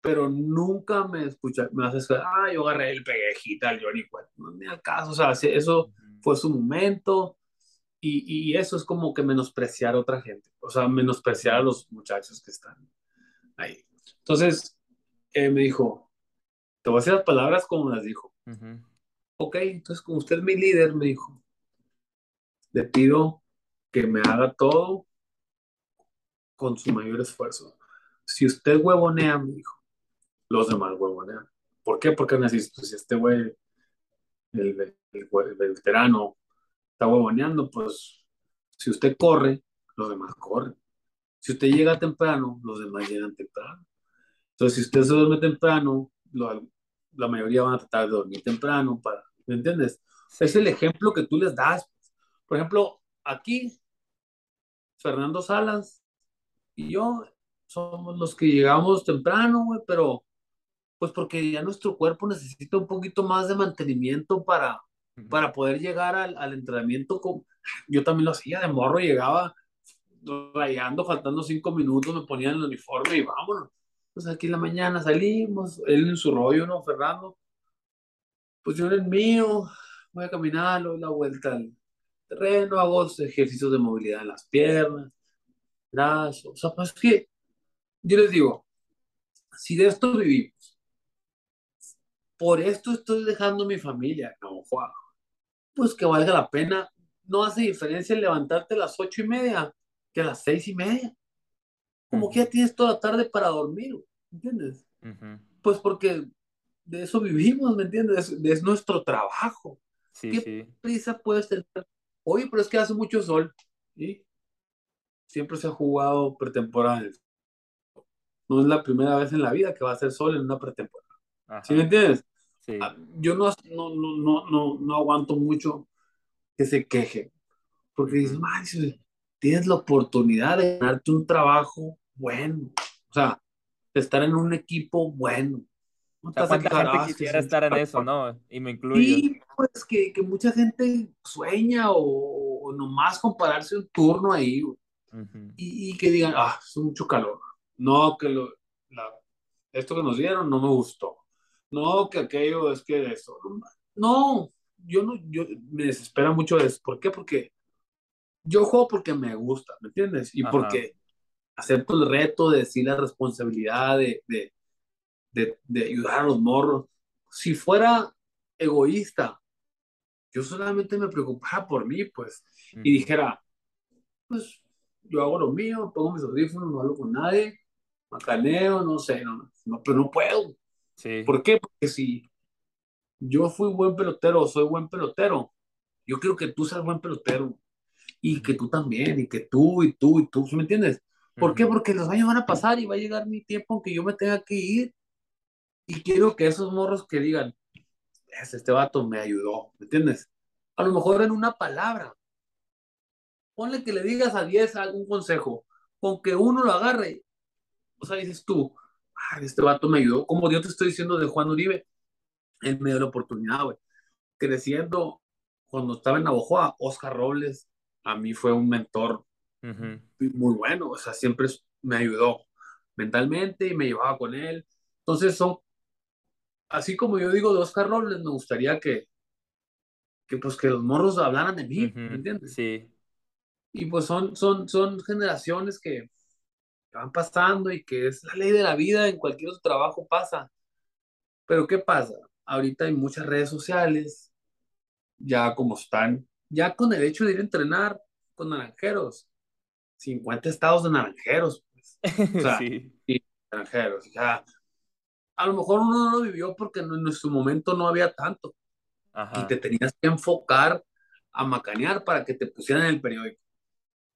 pero nunca me escuchas, me haces, ah, yo agarré el pegejita al Johnny. No me al caso, o sea, eso fue su momento y, y, eso es como que menospreciar a otra gente, o sea, menospreciar a los muchachos que están ahí. Entonces, eh, me dijo, te voy a decir las palabras como las dijo. Ok, entonces como usted es mi líder, me dijo, le pido que me haga todo con su mayor esfuerzo. Si usted huevonea, me dijo, los demás huevonean. ¿Por qué? Porque necesito, si este güey, el, veterano, está huevoneando, pues si usted corre, los demás corren. Si usted llega temprano, los demás llegan temprano. Entonces, si usted se duerme temprano, la mayoría van a tratar de dormir temprano, para, ¿me entiendes? Es el ejemplo que tú les das. Por ejemplo, aquí, Fernando Salas y yo somos los que llegamos temprano, güey, pero pues porque ya nuestro cuerpo necesita un poquito más de mantenimiento para, para poder llegar al, al entrenamiento. Con... Yo también lo hacía, de morro llegaba rayando, faltando cinco minutos, me ponían el uniforme y vámonos. Pues aquí en la mañana salimos, él en su rollo, ¿no, Fernando? Pues yo en el mío, voy a caminar, la vuelta al terreno, hago ejercicios de movilidad en las piernas, brazos, o sea, pues que yo les digo, si de esto vivimos, por esto estoy dejando mi familia, no, Juan, pues que valga la pena. No hace diferencia levantarte a las ocho y media que a las seis y media. Como que ya tienes toda la tarde para dormir, ¿entiendes? Pues porque de eso vivimos, ¿me entiendes? Es, nuestro trabajo. ¿Qué prisa puedes tener? Oye, pero es que hace mucho sol. ¿sí? Siempre se ha jugado pretemporada. No es la primera vez en la vida que va a hacer sol en una pretemporada. ¿Sí me entiendes? Ah, yo no, no, no, no, no aguanto mucho que se queje, porque dicen, tienes la oportunidad de ganarte un trabajo bueno, o sea, de estar en un equipo bueno. O gente ah, quisiera estar en eso, no? Y me incluyo. Y pues que, que mucha gente sueña o, nomás compararse un turno ahí, y, y, que digan, ah, es mucho calor. No, que lo, la, esto que nos dieron no me gustó no, que aquello es que eso. No, yo no, yo me desespera mucho eso. ¿Por qué? Porque yo juego porque me gusta, ¿me entiendes? Y porque acepto el reto de decir la responsabilidad de, de, de, ayudar a los morros. Si fuera egoísta, yo solamente me preocupara por mí, pues, y dijera, pues, yo hago lo mío, pongo mis audífonos, no hablo con nadie, macaneo, no sé, no, no, pero no puedo. ¿Por qué? Porque si yo fui buen pelotero soy buen pelotero, yo quiero que tú seas buen pelotero y que tú también, y que tú, y tú, y tú, ¿me entiendes? ¿Por qué? Porque los años van a pasar y va a llegar mi tiempo aunque yo me tenga que ir. Y quiero que esos morros que digan, este vato me ayudó, ¿me entiendes? A lo mejor en una palabra. Ponle que le digas a 10 algún consejo, con que uno lo agarre. O sea, dices tú, este vato me ayudó, como yo te estoy diciendo de Juan Uribe, él me dio la oportunidad, güey. Creciendo, cuando estaba en Navojoa, Oscar Robles, a mí fue un mentor muy bueno, o sea, siempre me ayudó mentalmente y me llevaba con él. Entonces son, así como yo digo de Oscar Robles, me gustaría que, que pues que los morros hablaran de mí, ¿me entiendes? Sí. Y pues son, son, son generaciones que, van pasando y que es la ley de la vida, en cualquier otro trabajo pasa. Pero ¿qué pasa? Ahorita hay muchas redes sociales, ya como están, ya con el hecho de ir a entrenar con naranjeros, 50 estados de naranjeros, pues. O sea, sí. y naranjeros, ya. A lo mejor uno no lo vivió porque en nuestro momento no había tanto. Y te tenías que enfocar a macanear para que te pusieran en el periódico.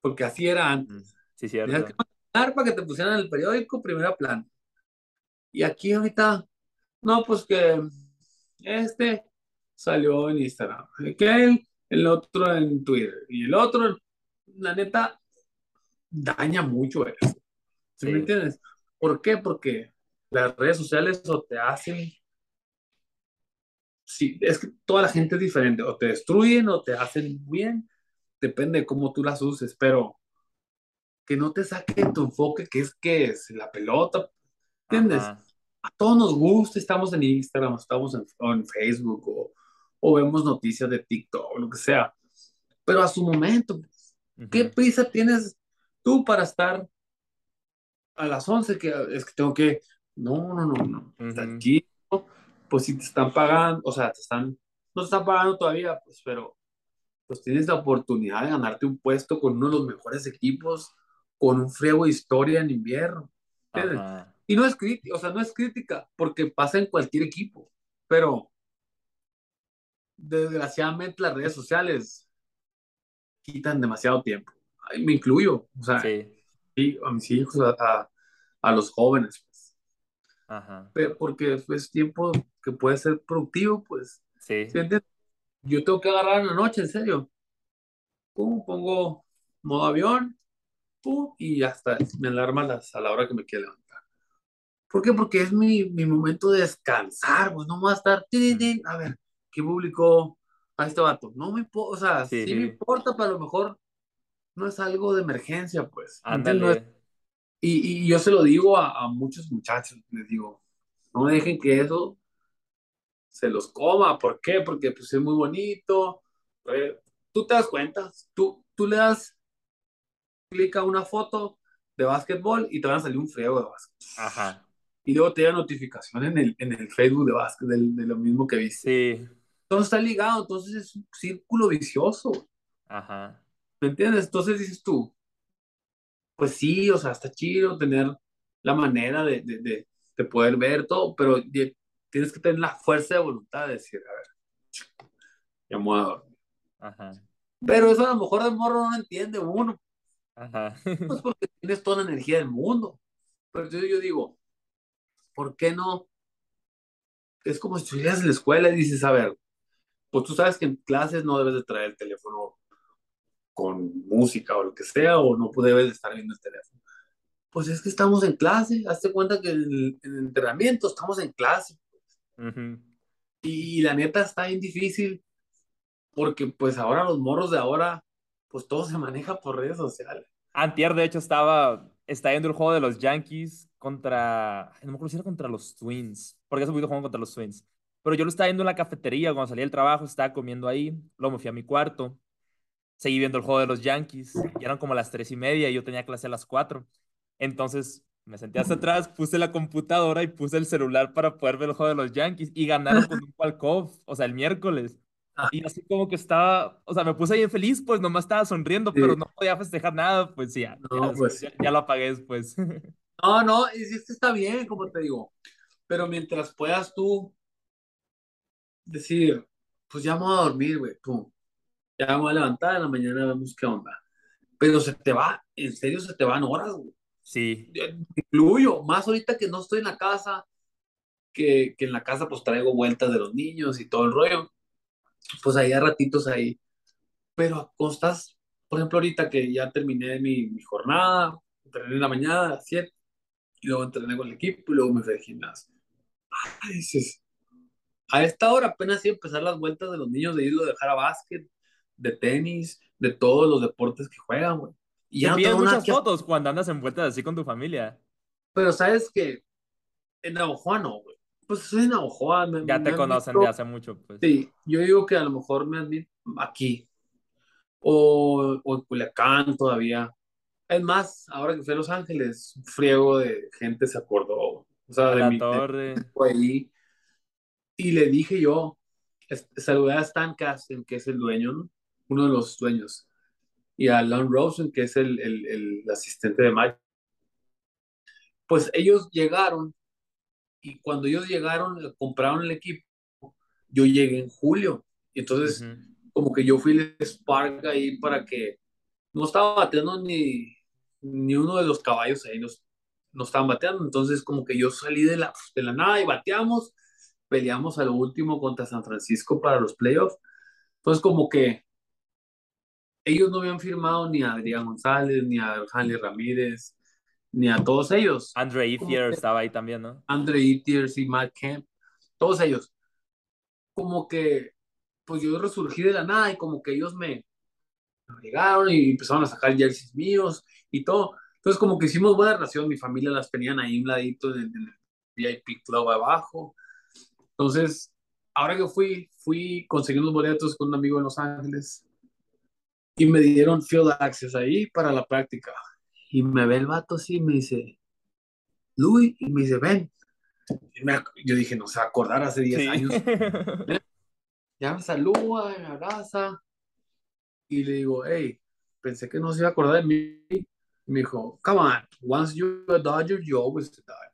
Porque así era antes. Sí, cierto para que te pusieran en el periódico, primera plana. Y aquí ahorita, no, pues que este salió en Instagram, que el otro en Twitter, y el otro, la neta, daña mucho eso. ¿Sí, me entiendes? ¿Por qué? Porque las redes sociales o te hacen sí, es que toda la gente es diferente, o te destruyen o te hacen bien, depende de cómo tú las uses, pero que no te saque tu enfoque, que es que es la pelota, ¿entiendes? A todos nos gusta, estamos en Instagram, estamos en, Facebook o, o, vemos noticias de TikTok o lo que sea, pero a su momento, ¿qué prisa tienes tú para estar a las 11? Que es que tengo que, no, no, no, no, aquí, pues si te están pagando, o sea, te están, no te están pagando todavía, pues, pero pues tienes la oportunidad de ganarte un puesto con uno de los mejores equipos con un friego de historia en invierno. Y no es crítica, o sea, no es crítica, porque pasa en cualquier equipo, pero desgraciadamente las redes sociales quitan demasiado tiempo. me incluyo, o sea, a mis hijos, a, a, los jóvenes, pues. Ajá. porque es tiempo que puede ser productivo, pues. Sí. Yo tengo que agarrar en la noche, en serio. ¿Cómo pongo modo avión? y hasta me alarma las, a la hora que me quiero levantar. ¿Por qué? Porque es mi, mi momento de descansar, pues no va a estar, a ver, ¿qué publicó a este vato? No me importa, o sea, sí. me importa, pero a lo mejor no es algo de emergencia, pues. Y, y, yo se lo digo a, a, muchos muchachos, les digo, no dejen que eso se los coma. ¿Por qué? Porque pues es muy bonito. Eh, tú te das cuenta, tú, tú le das clic a una foto de básquetbol y te van a salir un friego de básquet. Ajá. Y luego te da notificación en el, en el Facebook de básquet de, de lo mismo que viste. Sí. Entonces está ligado, entonces es un círculo vicioso. Ajá. ¿Me entiendes? Entonces dices tú, pues sí, o sea, está chido tener la manera de, de, de, de poder ver todo, pero tienes que tener la fuerza de voluntad de decir, a ver, ya me voy a dormir. Ajá. Pero eso a lo mejor de morro no lo entiende uno. Ajá. Pues porque tienes toda la energía del mundo. Pero entonces yo digo, ¿por qué no? Es como si estuvieras en la escuela y dices, a ver, pues tú sabes que en clases no debes de traer el teléfono con música o lo que sea, o no debes de estar viendo el teléfono. Pues es que estamos en clase, hazte cuenta que en el, entrenamiento estamos en clase. Y, la neta está bien difícil, porque pues ahora los morros de ahora, pues todo se maneja por redes sociales. Antier, de hecho, estaba, está viendo el juego de los Yankees contra, no me acuerdo si era contra los Twins, porque hace poquito jugaron contra los Twins. Pero yo lo estaba viendo en la cafetería cuando salí del trabajo, estaba comiendo ahí, luego me fui a mi cuarto, seguí viendo el juego de los Yankees, y eran como las tres y media y yo tenía clase a las cuatro. Entonces me senté hasta atrás, puse la computadora y puse el celular para poder ver el juego de los Yankees y ganaron con un walk-off, o sea, el miércoles. Ah. Y así como que estaba, o sea, me puse bien feliz, pues nomás estaba sonriendo, Sí. pero no podía festejar nada, pues ya, No, ya, pues. ya- ya lo apagué después. No, no, y sí, es que está bien, como te digo, pero mientras puedas tú decir, pues ya me voy a dormir, güey, pum, ya voy a levantar, en la mañana vemos qué onda. Pero se te va, en serio se te van horas, güey. Sí, Yo Incluyo, más ahorita que no estoy en la casa, que, que en la casa pues traigo vueltas de los niños y todo el rollo, pues ahí a ratitos ahí. Pero cuando estás, por ejemplo, ahorita que ya terminé mi, mi jornada, entrené en la mañana a las 7, y luego entrené con el equipo y luego me fui al gimnasio. Ay, dices, a esta hora apenas iba a empezar las vueltas de los niños de irlo a dejar a básquet, de tenis, de todos los deportes que juegan, güey. Y te ya no tengo nada muchas que fotos cuando andas en vueltas así con tu familia. Pero sabes que en Navajoa no, güey. Pues soy de Navajoa. Me, Ya te conocen visto- de hace mucho, pues. Sí, yo digo que a lo mejor me han visto aquí. O, o en Culiacán todavía. Es más, ahora que fui a Los Ángeles, un friego de gente se acordó. O sea, A de la mi torre. ahí. Y le dije yo, saludé a Stan Kasten, que es el dueño, ¿no? Uno de los dueños. Y a Lon Rosen, que es el, el, el asistente de Mike. Pues ellos llegaron y cuando ellos llegaron, compraron el equipo, yo llegué en julio. Entonces, Ujú. como que yo fui el spark ahí para que no estaba bateando ni, ni uno de los caballos ahí, nos, no estaban bateando. Entonces, como que yo salí de la, de la nada y bateamos, peleamos a lo último contra San Francisco para los playoffs. Entonces, como que ellos no habían firmado ni a Adrián González, ni a Hanley Ramírez, ni a todos ellos. Andre Ethier estaba ahí también, ¿no? Andre Etiers y Matt Kemp, todos ellos. Como que, pues yo resurgí de la nada y como que ellos me, me llegaron y empezaron a sacar jerseys míos y todo. Entonces como que hicimos buena relación, mi familia las tenían ahí un ladito en, en el VIP Club abajo. Entonces, ahora que fui, fui, conseguí unos boletos con un amigo en Los Ángeles y me dieron field access ahí para la práctica. Y me ve el vato así y me dice, Luis, y me dice, ven. Y me yo dije, no se va a acordar hace 10 Sí. años. Ya me saluda, me abraza. Y le digo, hey, pensé que no se iba a acordar de mí. Y me dijo, come on, once you're a Dodger, you always a Dodger.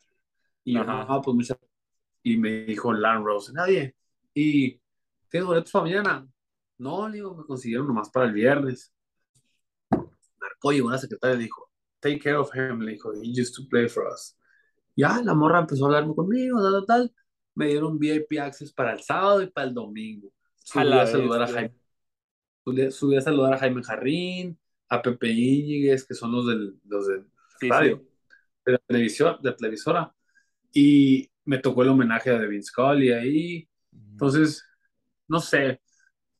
Y yo. "Ah, pues muchas Y me dijo Lan Rose, nadie. ¿Y tienes boletos para mañana? No, le digo, me consiguieron nomás para el viernes. Marcó, llegó una secretaria y dijo, take care of him. Le dijo, he used to play for us. Ya, la morra empezó a hablarme conmigo, tal, tal. Me dieron VIP access para el sábado y para el domingo. Subí a saludar a. Jaime, subí, a saludar a Jaime Jarrín, a Pepe Íñiguez, que son los del, los del Sí, radio, sí. de la televisor, de la televisora. Y me tocó el homenaje a Devin Scully ahí. Entonces, no sé,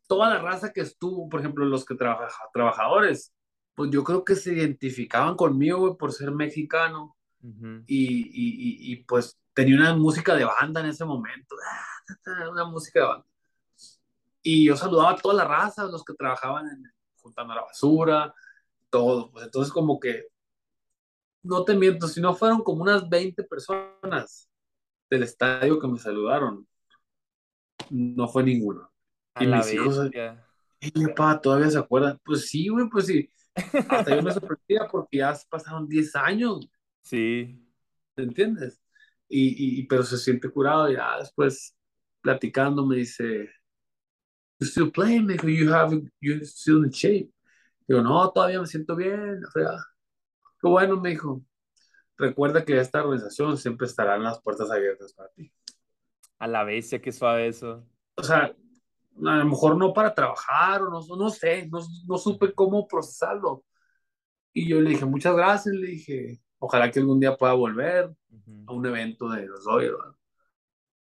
toda la raza que estuvo, por ejemplo, los que trabaja, trabajadores, pues yo creo que se identificaban conmigo, güey, por ser mexicano Ujú. y, y, y, y, pues tenía una música de banda en ese momento. Ah, una música de banda. Y yo saludaba a toda la raza, los que trabajaban en, juntando la basura, todo. Pues entonces como que, no te miento, si no fueron como unas 20 personas del estadio que me saludaron, no fue ninguno. A Y la mis hijos. "Ey, papá, ¿todavía se acuerdan? Pues sí, güey, pues sí. Hasta yo me sorprendía porque ya pasaron 10 años, Sí. ¿te entiendes? Y, y, pero se siente curado, ya después platicando me dice, you still playing, me dijo, you have, you still in shape. Digo, no, todavía me siento bien, la fregada. Qué bueno, me dijo. Recuerda que esta organización siempre estarán las puertas abiertas para ti. A la bestia, qué suave eso. O sea, a lo mejor no para trabajar o no, no sé, no, no supe cómo procesarlo. Y yo le dije, muchas gracias, le dije, ojalá que algún día pueda volver Ujú. a un evento de los.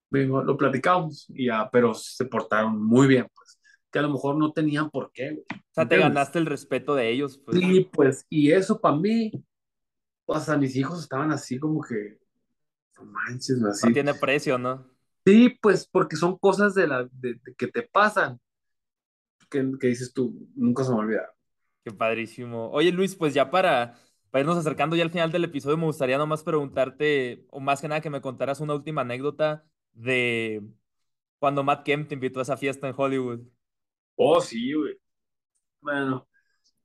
Me dijo, lo platicamos, y ya, pero se portaron muy bien, pues, que a lo mejor no tenían por qué, güey. O sea, te ¿Entiendes? ganaste el respeto de ellos, pues. Sí, pues, y eso para mí, o sea, mis hijos estaban así como que, no manches, No así. tiene precio, ¿no? Sí, pues, porque son cosas de la, de, de que te pasan, que, que dices tú, nunca se me olvida. Qué padrísimo. Oye, Luis, pues ya para, para irnos acercando ya al final del episodio, me gustaría nomás preguntarte, o más que nada que me contaras una última anécdota de cuando Matt Kemp te invitó a esa fiesta en Hollywood. Oh, sí, güey. Bueno,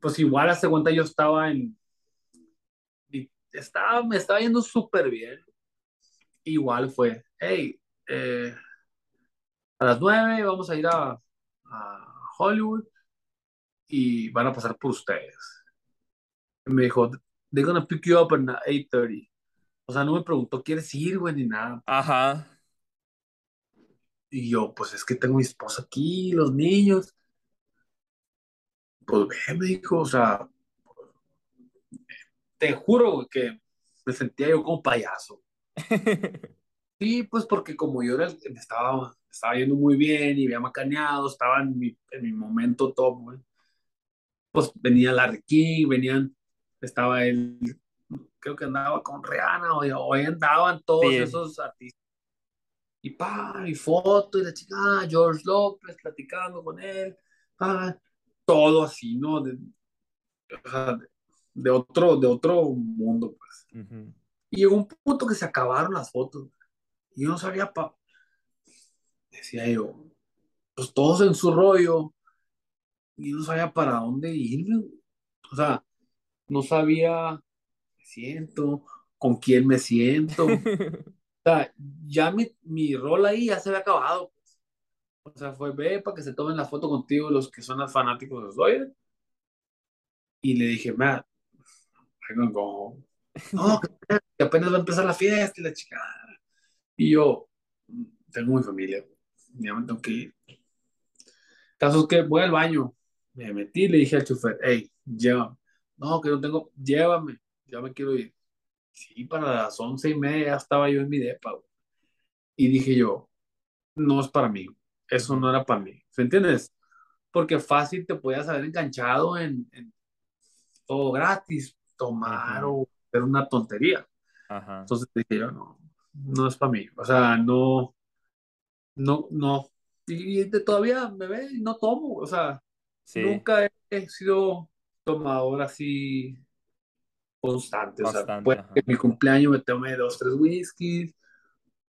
pues igual hace cuenta yo estaba en, estaba, me estaba yendo súper bien. Igual fue, hey, eh, a las nueve vamos a ir a, a Hollywood y van a pasar por ustedes. Y me dijo, they're gonna pick you up at 8.30. O sea, no me preguntó, ¿quieres ir, güey? Ni nada. Ajá. Y yo, pues es que tengo mi esposa aquí, los niños. Pues ve, me dijo, o sea, te juro que me sentía yo como payaso. Sí, pues porque como yo era el que me estaba, estaba yendo muy bien y había macaneado, estaba en mi, en mi momento top, güey. Pues venía Larry King, venían, estaba él, creo que andaba con Rihanna, o, o ahí andaban todos Sí. esos artistas. Y pa, y foto, y la chica, ah, George López platicando con él, ah, todo así, ¿no? De, de- de otro, de otro mundo, pues. Ujú. Y llegó un punto que se acabaron las fotos. Y yo no sabía, pa... decía yo, pues todos en su rollo. Y yo no sabía para dónde irme. O sea, no sabía, me siento, con quién me siento. O sea, ya mi, mi rol ahí ya se había acabado. pues. O sea, fue ve para que se tomen la foto contigo los que son los fanáticos de Dodgers. Y le dije, Matt, I gonna go. No, que apenas va a empezar la fiesta y la chica. Y yo, tengo mi familia, ya me tengo que ir. Caso es que voy al baño, me metí y le dije al chofer, hey, llévame. No, que no tengo, llévame, ya me quiero ir. Sí, para las once y media ya estaba yo en mi depa. güey. Y dije yo, no es para mí, eso no era para mí. ¿Se entiendes? Porque fácil te podías haber enganchado en, en todo gratis, tomar Ajá. o hacer una tontería. Ajá. Entonces dije yo, no, no es para mí. O sea, no, no, no. Y, todavía me ve y no tomo. O sea, Sí, nunca he, he sido tomador así constante. O sea, puede que en mi cumpleaños me tome dos, tres whiskies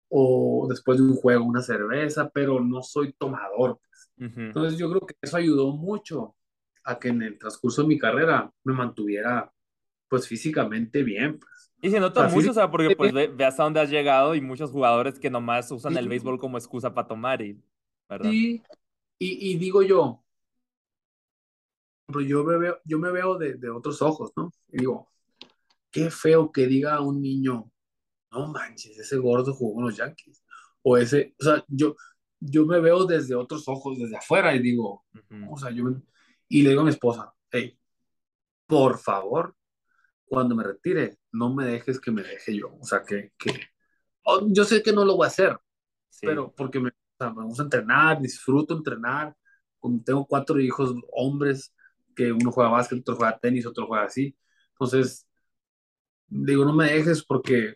o después de un juego una cerveza, pero no soy tomador. Ujú. Entonces yo creo que eso ayudó mucho a que en el transcurso de mi carrera me mantuviera pues físicamente bien. Pues. Y se nota mucho, o sea, porque pues ve, ve hasta dónde has llegado y muchos jugadores que nomás usan el béisbol como excusa para tomar y, ¿verdad? Sí, y, y digo yo, pero yo me veo, yo me veo de, de otros ojos, ¿no? Y digo, qué feo que diga a un niño, no manches, ese gordo jugó en los Yankees. O ese, o sea, yo, yo me veo desde otros ojos, desde afuera, y digo, Ujú. o sea, yo me- y le digo a mi esposa, hey, por favor, cuando me retire, no me dejes que me deje yo. O sea, que, que oh, yo sé que no lo voy a hacer, Sí. pero porque me, o sea, me gusta entrenar, disfruto entrenar. Como tengo cuatro hijos hombres, que uno juega básquet, otro juega tenis, otro juega así. Entonces, digo, no me dejes porque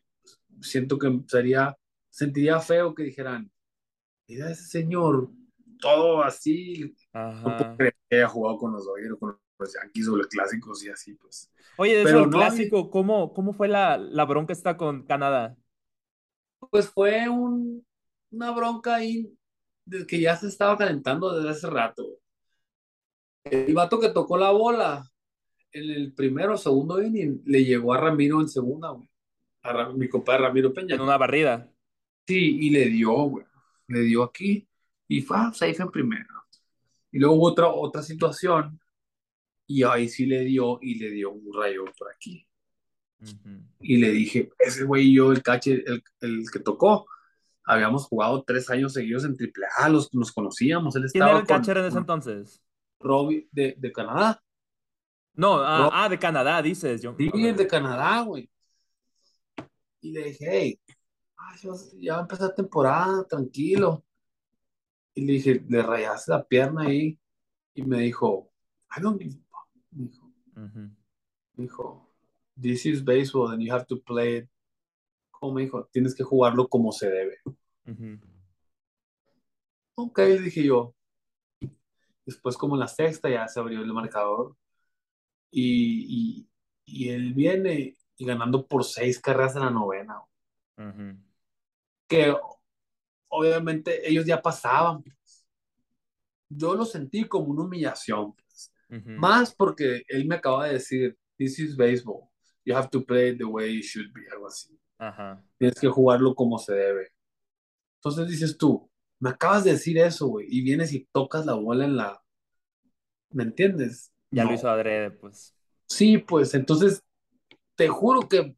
siento que sería, sentiría feo que dijeran, mira ese señor, todo así, no puedo Ajá. creer que haya jugado con los Dodgers con Yankees o los clásicos y así, pues. Oye, de eso Pero el no, clásico, ¿cómo, cómo fue la, la bronca esta con Canadá? pues fue un, una bronca ahí que ya se estaba calentando desde hace rato. El vato que tocó la bola en el primero o segundo inning le llegó a Ramiro en segunda, güey. A Ra- mi compadre Ramiro En Peña. una barrida. Sí, y le dio, güey. Le dio aquí y fue safe en primera. Y luego hubo otra, otra situación y ahí sí le dio y le dio un rayo por aquí. Y le dije, ese güey y yo, el cache, el, el que tocó, habíamos jugado tres años seguidos en AAA, los, nos conocíamos. Él ¿Quién era estaba el catcher en ese entonces? Robbie de, de Canadá. No, ah, Rob- ah, de Canadá, dices. Yo, Sí, ok. el de Canadá, güey. Y le dije, hey, ay, ya va- ya va a empezar temporada, tranquilo. Y le dije, le rayaste la pierna ahí. Y me dijo, I don't give a fuck. Me dijo, this is baseball and you have to play it. Como dijo, tienes que jugarlo como se debe. Ok, le dije yo. Después, como en la sexta, ya se abrió el marcador. Y, y, y él viene y ganando por seis carreras en la novena. Que obviamente ellos ya pasaban. Yo lo sentí como una humillación. Más porque él me acaba de decir, this is baseball. You have to play it the way it should be, algo así. Ajá. Tienes que jugarlo como se debe. Entonces dices tú, me acabas de decir eso, güey, y vienes y tocas la bola en la... ¿Me entiendes? Ya lo No. hizo adrede, pues. Sí, pues entonces te juro que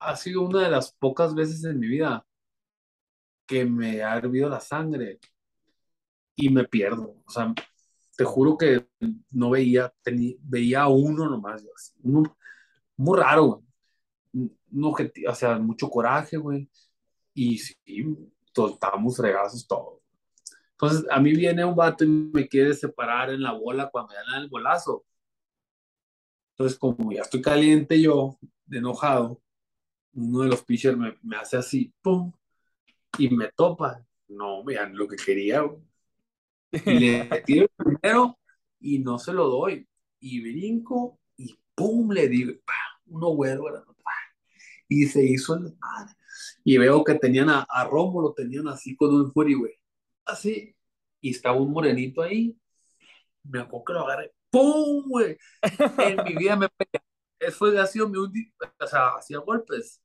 ha sido una de las pocas veces en mi vida que me ha hervido la sangre y me pierdo. O sea, te juro que no veía, veía a uno nomás, uno muy raro, güey. Un o sea, mucho coraje, güey. Y sí, estábamos fregazos todos. Entonces, a mí viene un vato y me quiere separar en la bola cuando le dan el bolazo. Entonces, como ya estoy caliente yo, enojado, uno de los pitchers me, me hace así, pum, y me topa. No, vean lo que quería, güey. Y le tiro el primero y no se lo doy. Y brinco y pum, le digo, pa, uno güero, y se hizo el madre. Y veo que tenían a, a Rómulo, tenían así con un fury, güey. Así. Y estaba un morenito ahí. Me acuerdo que lo agarré. ¡Pum, güey! En mi vida me peleé. Eso ha sido mi única, o sea, hacía golpes.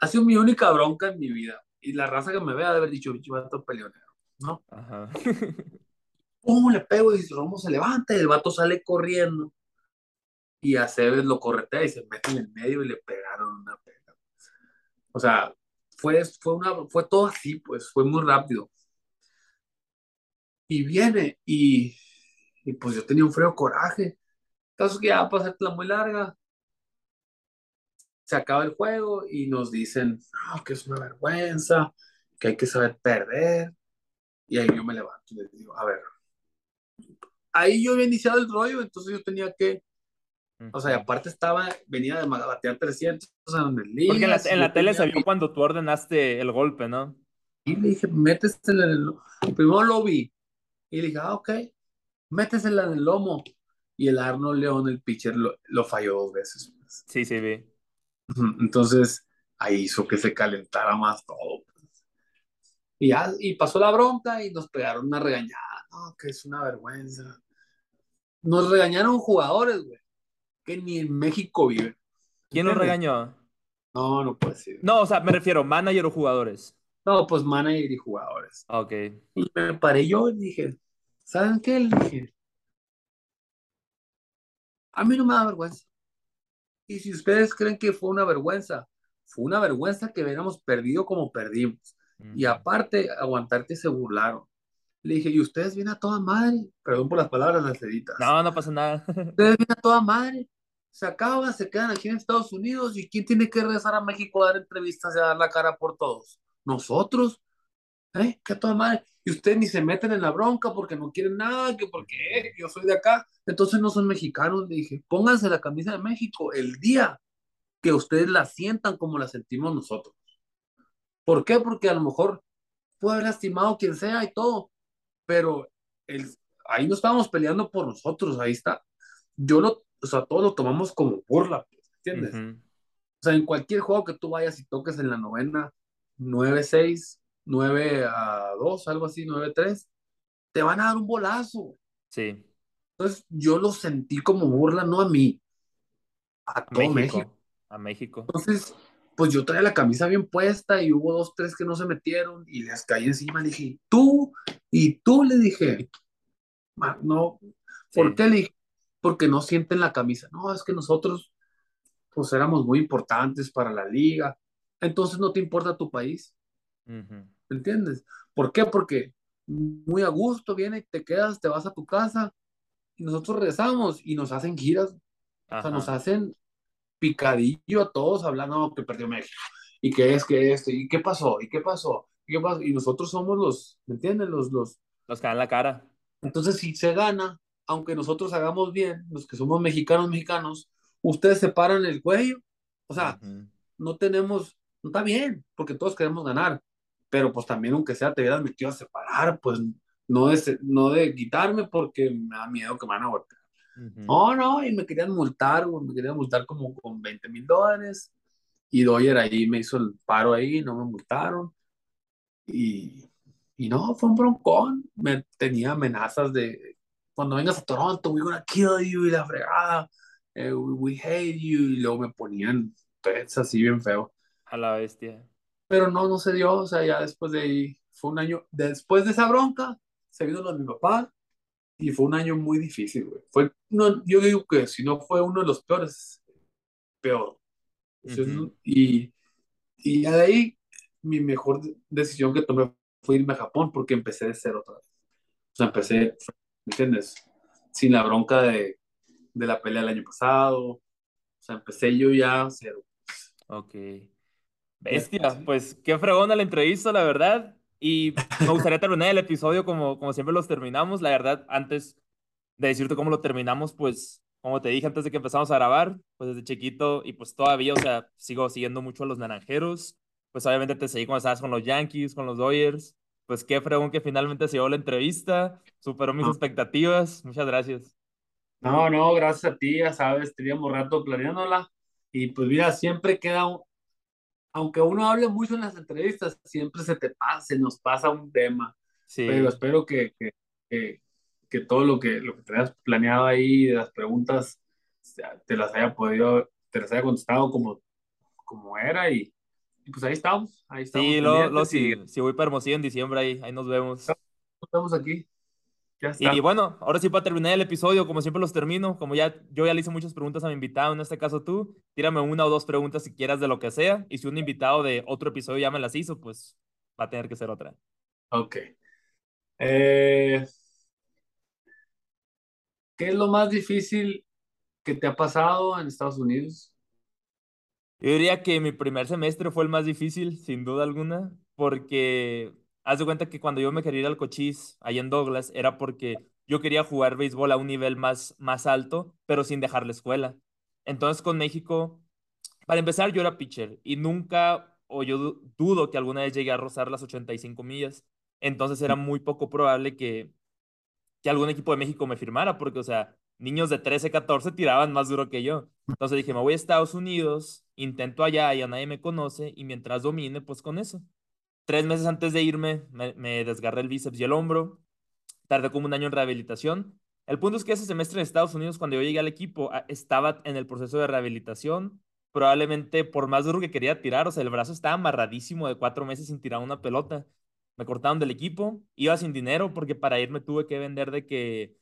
Ha sido mi única bronca en mi vida. Y la raza que me vea de haber dicho, bicho, vato peleonero, ¿no? Ajá. ¡Pum! Le pego y Romo se levanta y el vato sale corriendo. Y a lo corretea y se mete en el medio y le pegaron una pega. O sea, fue, fue, una, fue todo así, pues, fue muy rápido. Y viene y, y pues yo tenía un frío coraje. Caso que ya para hacértela muy larga, se acaba el juego y nos dicen "No, que es una vergüenza, que hay que saber perder. Y ahí yo me levanto y les digo, a ver, ahí yo había iniciado el rollo, entonces yo tenía que, o sea, y aparte estaba, venía de batear 300 en el Porque en la, en la tele se vio cuando tú ordenaste el golpe, ¿no? Y le dije, métesela en el Primero lo vi. Y le dije, ah, ok, métesela en el lomo. Y el Arnold León, el pitcher, lo, lo falló dos veces. Sí, sí, vi. Entonces, ahí hizo que se calentara más todo. Y ya, y pasó la bronca y nos pegaron una regañada. No, que es una vergüenza. Nos regañaron jugadores, güey, que ni en México viven. ¿Quién ¿Entiendes? regañó? No, no puede ser. No, o sea, me refiero, manager o jugadores. No, pues manager y jugadores. Ah, Ok. Y me paré yo y dije, ¿saben qué? Le dije, a mí no me da vergüenza. Y si ustedes creen que fue una vergüenza, fue una vergüenza que hubiéramos perdido como perdimos. Y aparte, aguantar que se burlaron. Le dije, y ustedes vienen a toda madre. Perdón por las palabras, las editas. No, no pasa nada. Ustedes vienen a toda madre. Se acaban, se quedan aquí en Estados Unidos. ¿Y quién tiene que regresar a México a dar entrevistas y a dar la cara por todos? Nosotros. ¿Eh? ¿Qué a toda madre? Y ustedes ni se meten en la bronca porque no quieren nada, que porque eh, yo soy de acá. Entonces no son mexicanos. Le dije, pónganse la camisa de México el día que ustedes la sientan como la sentimos nosotros. ¿Por qué? Porque a lo mejor puede haber lastimado quien sea y todo, pero el, ahí no estábamos peleando por nosotros, ahí está. Yo lo, o sea, todos lo tomamos como burla, pues, ¿entiendes? O sea, en cualquier juego que tú vayas y toques en la novena, 9-6, 9 a 2, algo así, 9-3, te van a dar un bolazo. Sí. Entonces yo lo sentí como burla, no a mí, a todo México. A México. Entonces, pues yo traía la camisa bien puesta y hubo dos, tres que no se metieron y les caí encima. Le dije, tú, y tú le dije, no, ¿por qué le dije? Porque no sienten la camisa. No, es que nosotros, pues éramos muy importantes para la liga. Entonces no te importa tu país. ¿Entiendes? ¿Por qué? Porque muy a gusto viene, te quedas, te vas a tu casa y nosotros regresamos y nos hacen giras. O sea, nos hacen picadillo a todos hablando que perdió México. ¿Y qué es que esto? ¿Y qué pasó? ¿Y qué pasó? ¿Y qué pasó? Y nosotros somos los, ¿me entiendes? Los, los, los que dan la cara. Entonces, si se gana, aunque nosotros hagamos bien, los que somos mexicanos, mexicanos, ustedes se paran el cuello. O sea, no tenemos, no está bien, porque todos queremos ganar, pero pues también aunque sea te hubieras metido a separar, pues no de, no de quitarme porque me da miedo que me van a golpear. No, no, y me querían multar, me querían multar como con 20 mil dólares. Y Doyer ahí me hizo el paro ahí, no me multaron. Y, y no, fue un broncón. Me tenía amenazas de cuando vengas a Toronto, we're gonna kill you y la fregada. Eh, we, hate you. Y luego me ponían pets así bien feo. A la bestia. Pero no, no se dio. O sea, ya después de ahí, fue un año. Después de esa bronca, se vino lo de mi papá y fue un año muy difícil, güey. Fue, no, yo digo que si no fue uno de los peores, peor. y, y de ahí, mi mejor decisión que tomé fue irme a Japón porque empecé de cero otra vez. O sea, empecé, ¿me entiendes? Sin la bronca de, de la pelea del año pasado. O sea, empecé yo ya cero. Ok. Bestia, pues qué fregona la entrevista, la verdad. Y me gustaría terminar el episodio como, como siempre los terminamos. La verdad, antes de decirte cómo lo terminamos, pues, como te dije antes de que empezamos a grabar, pues desde chiquito y pues todavía, o sea, sigo siguiendo mucho a los naranjeros. Pues obviamente te seguí cuando estabas con los Yankees, con los Dodgers. Pues qué fregón que finalmente se llevó la entrevista. Superó mis expectativas. Muchas gracias. No, no, gracias a ti, ya sabes, teníamos rato planeándola. Y pues mira, siempre queda un, aunque uno hable mucho en las entrevistas, siempre se te pasa, se nos pasa un tema. Sí. Pero espero que, que, que, todo lo que, lo que te hayas planeado ahí, de las preguntas, te las haya podido, te las haya contestado como, como era y, pues ahí estamos. Ahí estamos sí, lo, lo, si, si voy para Hermosillo en diciembre, ahí, ahí nos vemos. Estamos aquí. Y bueno, ahora sí para terminar el episodio, como siempre los termino, como ya yo ya le hice muchas preguntas a mi invitado, en este caso tú, tírame una o dos preguntas si quieras de lo que sea, y si un invitado de otro episodio ya me las hizo, pues va a tener que ser otra. Ok. Eh, ¿Qué es lo más difícil que te ha pasado en Estados Unidos? Yo diría que mi primer semestre fue el más difícil, sin duda alguna, porque haz de cuenta que cuando yo me quería ir al Cochise, ahí en Douglas, era porque yo quería jugar béisbol a un nivel más, más alto, pero sin dejar la escuela. Entonces con México, para empezar, yo era pitcher y nunca, o yo dudo que alguna vez llegué a rozar las 85 millas. Entonces era muy poco probable que, que algún equipo de México me firmara, porque, o sea, niños de 13, 14 tiraban más duro que yo. Entonces dije, me voy a Estados Unidos, intento allá, y a nadie me conoce, y mientras domine, pues con eso. Tres meses antes de irme, me, desgarré el bíceps y el hombro. Tardé como un año en rehabilitación. El punto es que ese semestre en Estados Unidos, cuando yo llegué al equipo, estaba en el proceso de rehabilitación. Probablemente por más duro que quería tirar, o sea, el brazo estaba amarradísimo de cuatro meses sin tirar una pelota. Me cortaron del equipo, iba sin dinero porque para irme tuve que vender de que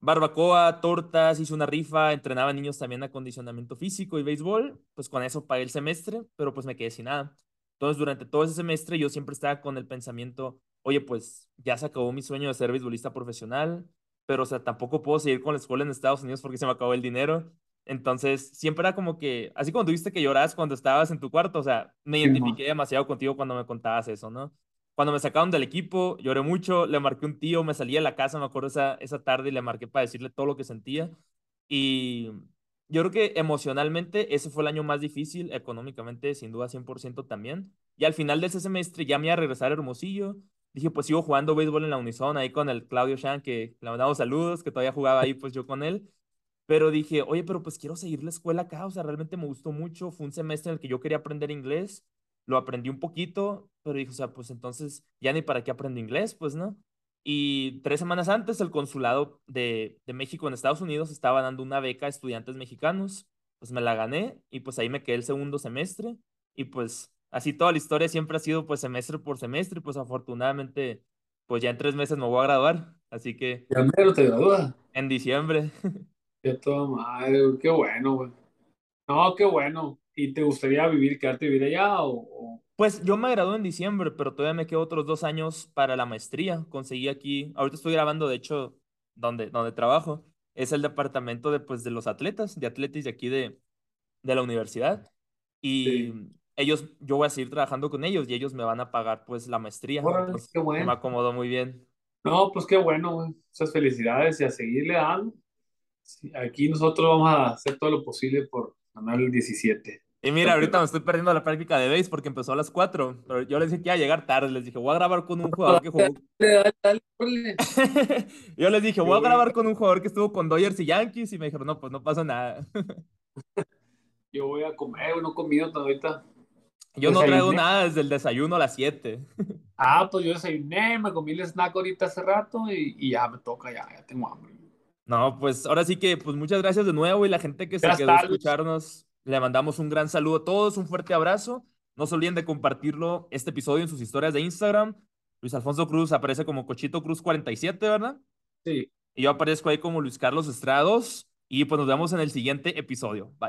barbacoa, tortas, hice una rifa, entrenaba niños también acondicionamiento físico y béisbol. Pues con eso pagué el semestre, pero pues me quedé sin nada. Entonces, durante todo ese semestre yo siempre estaba con el pensamiento, oye, pues ya se acabó mi sueño de ser beisbolista profesional, pero o sea, tampoco puedo seguir con la escuela en Estados Unidos porque se me acabó el dinero. Entonces, siempre era como que, así como tuviste que lloras cuando estabas en tu cuarto, o sea, me identifiqué demasiado contigo cuando me contabas eso, ¿no? Cuando me sacaron del equipo, lloré mucho, le marqué un tío, me salí de la casa, me acuerdo esa, esa tarde y le marqué para decirle todo lo que sentía. Y yo creo que emocionalmente ese fue el año más difícil, económicamente sin duda 100% también. Y al final de ese semestre ya me iba a regresar a Hermosillo. Dije, pues sigo jugando béisbol en la Unison ahí con el Claudio Shan, que le mandamos saludos, que todavía jugaba ahí pues yo con él. Pero dije, oye, pero pues quiero seguir la escuela acá, o sea, realmente me gustó mucho. Fue un semestre en el que yo quería aprender inglés, lo aprendí un poquito, pero dije, o sea, pues entonces ya ni para qué aprendo inglés, pues, ¿no? Y tres semanas antes, el consulado de, de México en Estados Unidos estaba dando una beca a estudiantes mexicanos. Pues me la gané y pues ahí me quedé el segundo semestre. Y pues así toda la historia siempre ha sido pues semestre por semestre. Pues afortunadamente, pues ya en tres meses me voy a graduar. Así que Ya mero te gradúas. en diciembre. Ya toda madre, qué bueno, güey. No, qué bueno. ¿Y te gustaría vivir, quedarte vivir allá o, o- Pues yo me gradué en diciembre, pero todavía me quedo otros dos años para la maestría. Conseguí aquí, ahorita estoy grabando, de hecho, donde, donde trabajo, es el departamento de, pues, de los atletas, de atletas de aquí de, de la universidad. Y Sí. ellos, yo voy a seguir trabajando con ellos y ellos me van a pagar pues la maestría. Entonces, qué me acomodó muy bien. No, pues qué bueno, güey. Muchas felicidades y a seguirle dando. Sí, aquí nosotros vamos a hacer todo lo posible por ganar el 17. Y mira, ahorita me estoy perdiendo la práctica de base porque empezó a las 4, pero yo les dije que iba a llegar tarde, les dije, voy a grabar con un jugador que jugó Dale, dale, órale. Yo les dije, voy a grabar con un jugador que estuvo con Dodgers y Yankees y me dijeron, no, pues no pasa nada. Yo voy a comer, no he comido hasta ahorita. Yo no traigo nada desde el desayuno a las 7. Ah, pues yo desayuné, me comí el snack ahorita hace rato y, y ya me toca, ya, ya tengo hambre. No, pues ahora sí que, pues muchas gracias de nuevo y la gente que se quedó a escucharnos, le mandamos un gran saludo a todos, un fuerte abrazo. No se olviden de compartirlo, este episodio en sus historias de Instagram. Luis Alfonso Cruz aparece como Cochito Cruz 47, ¿verdad? Sí. Y yo aparezco ahí como Luis Carlos Estrados. Y pues nos vemos en el siguiente episodio. Bye.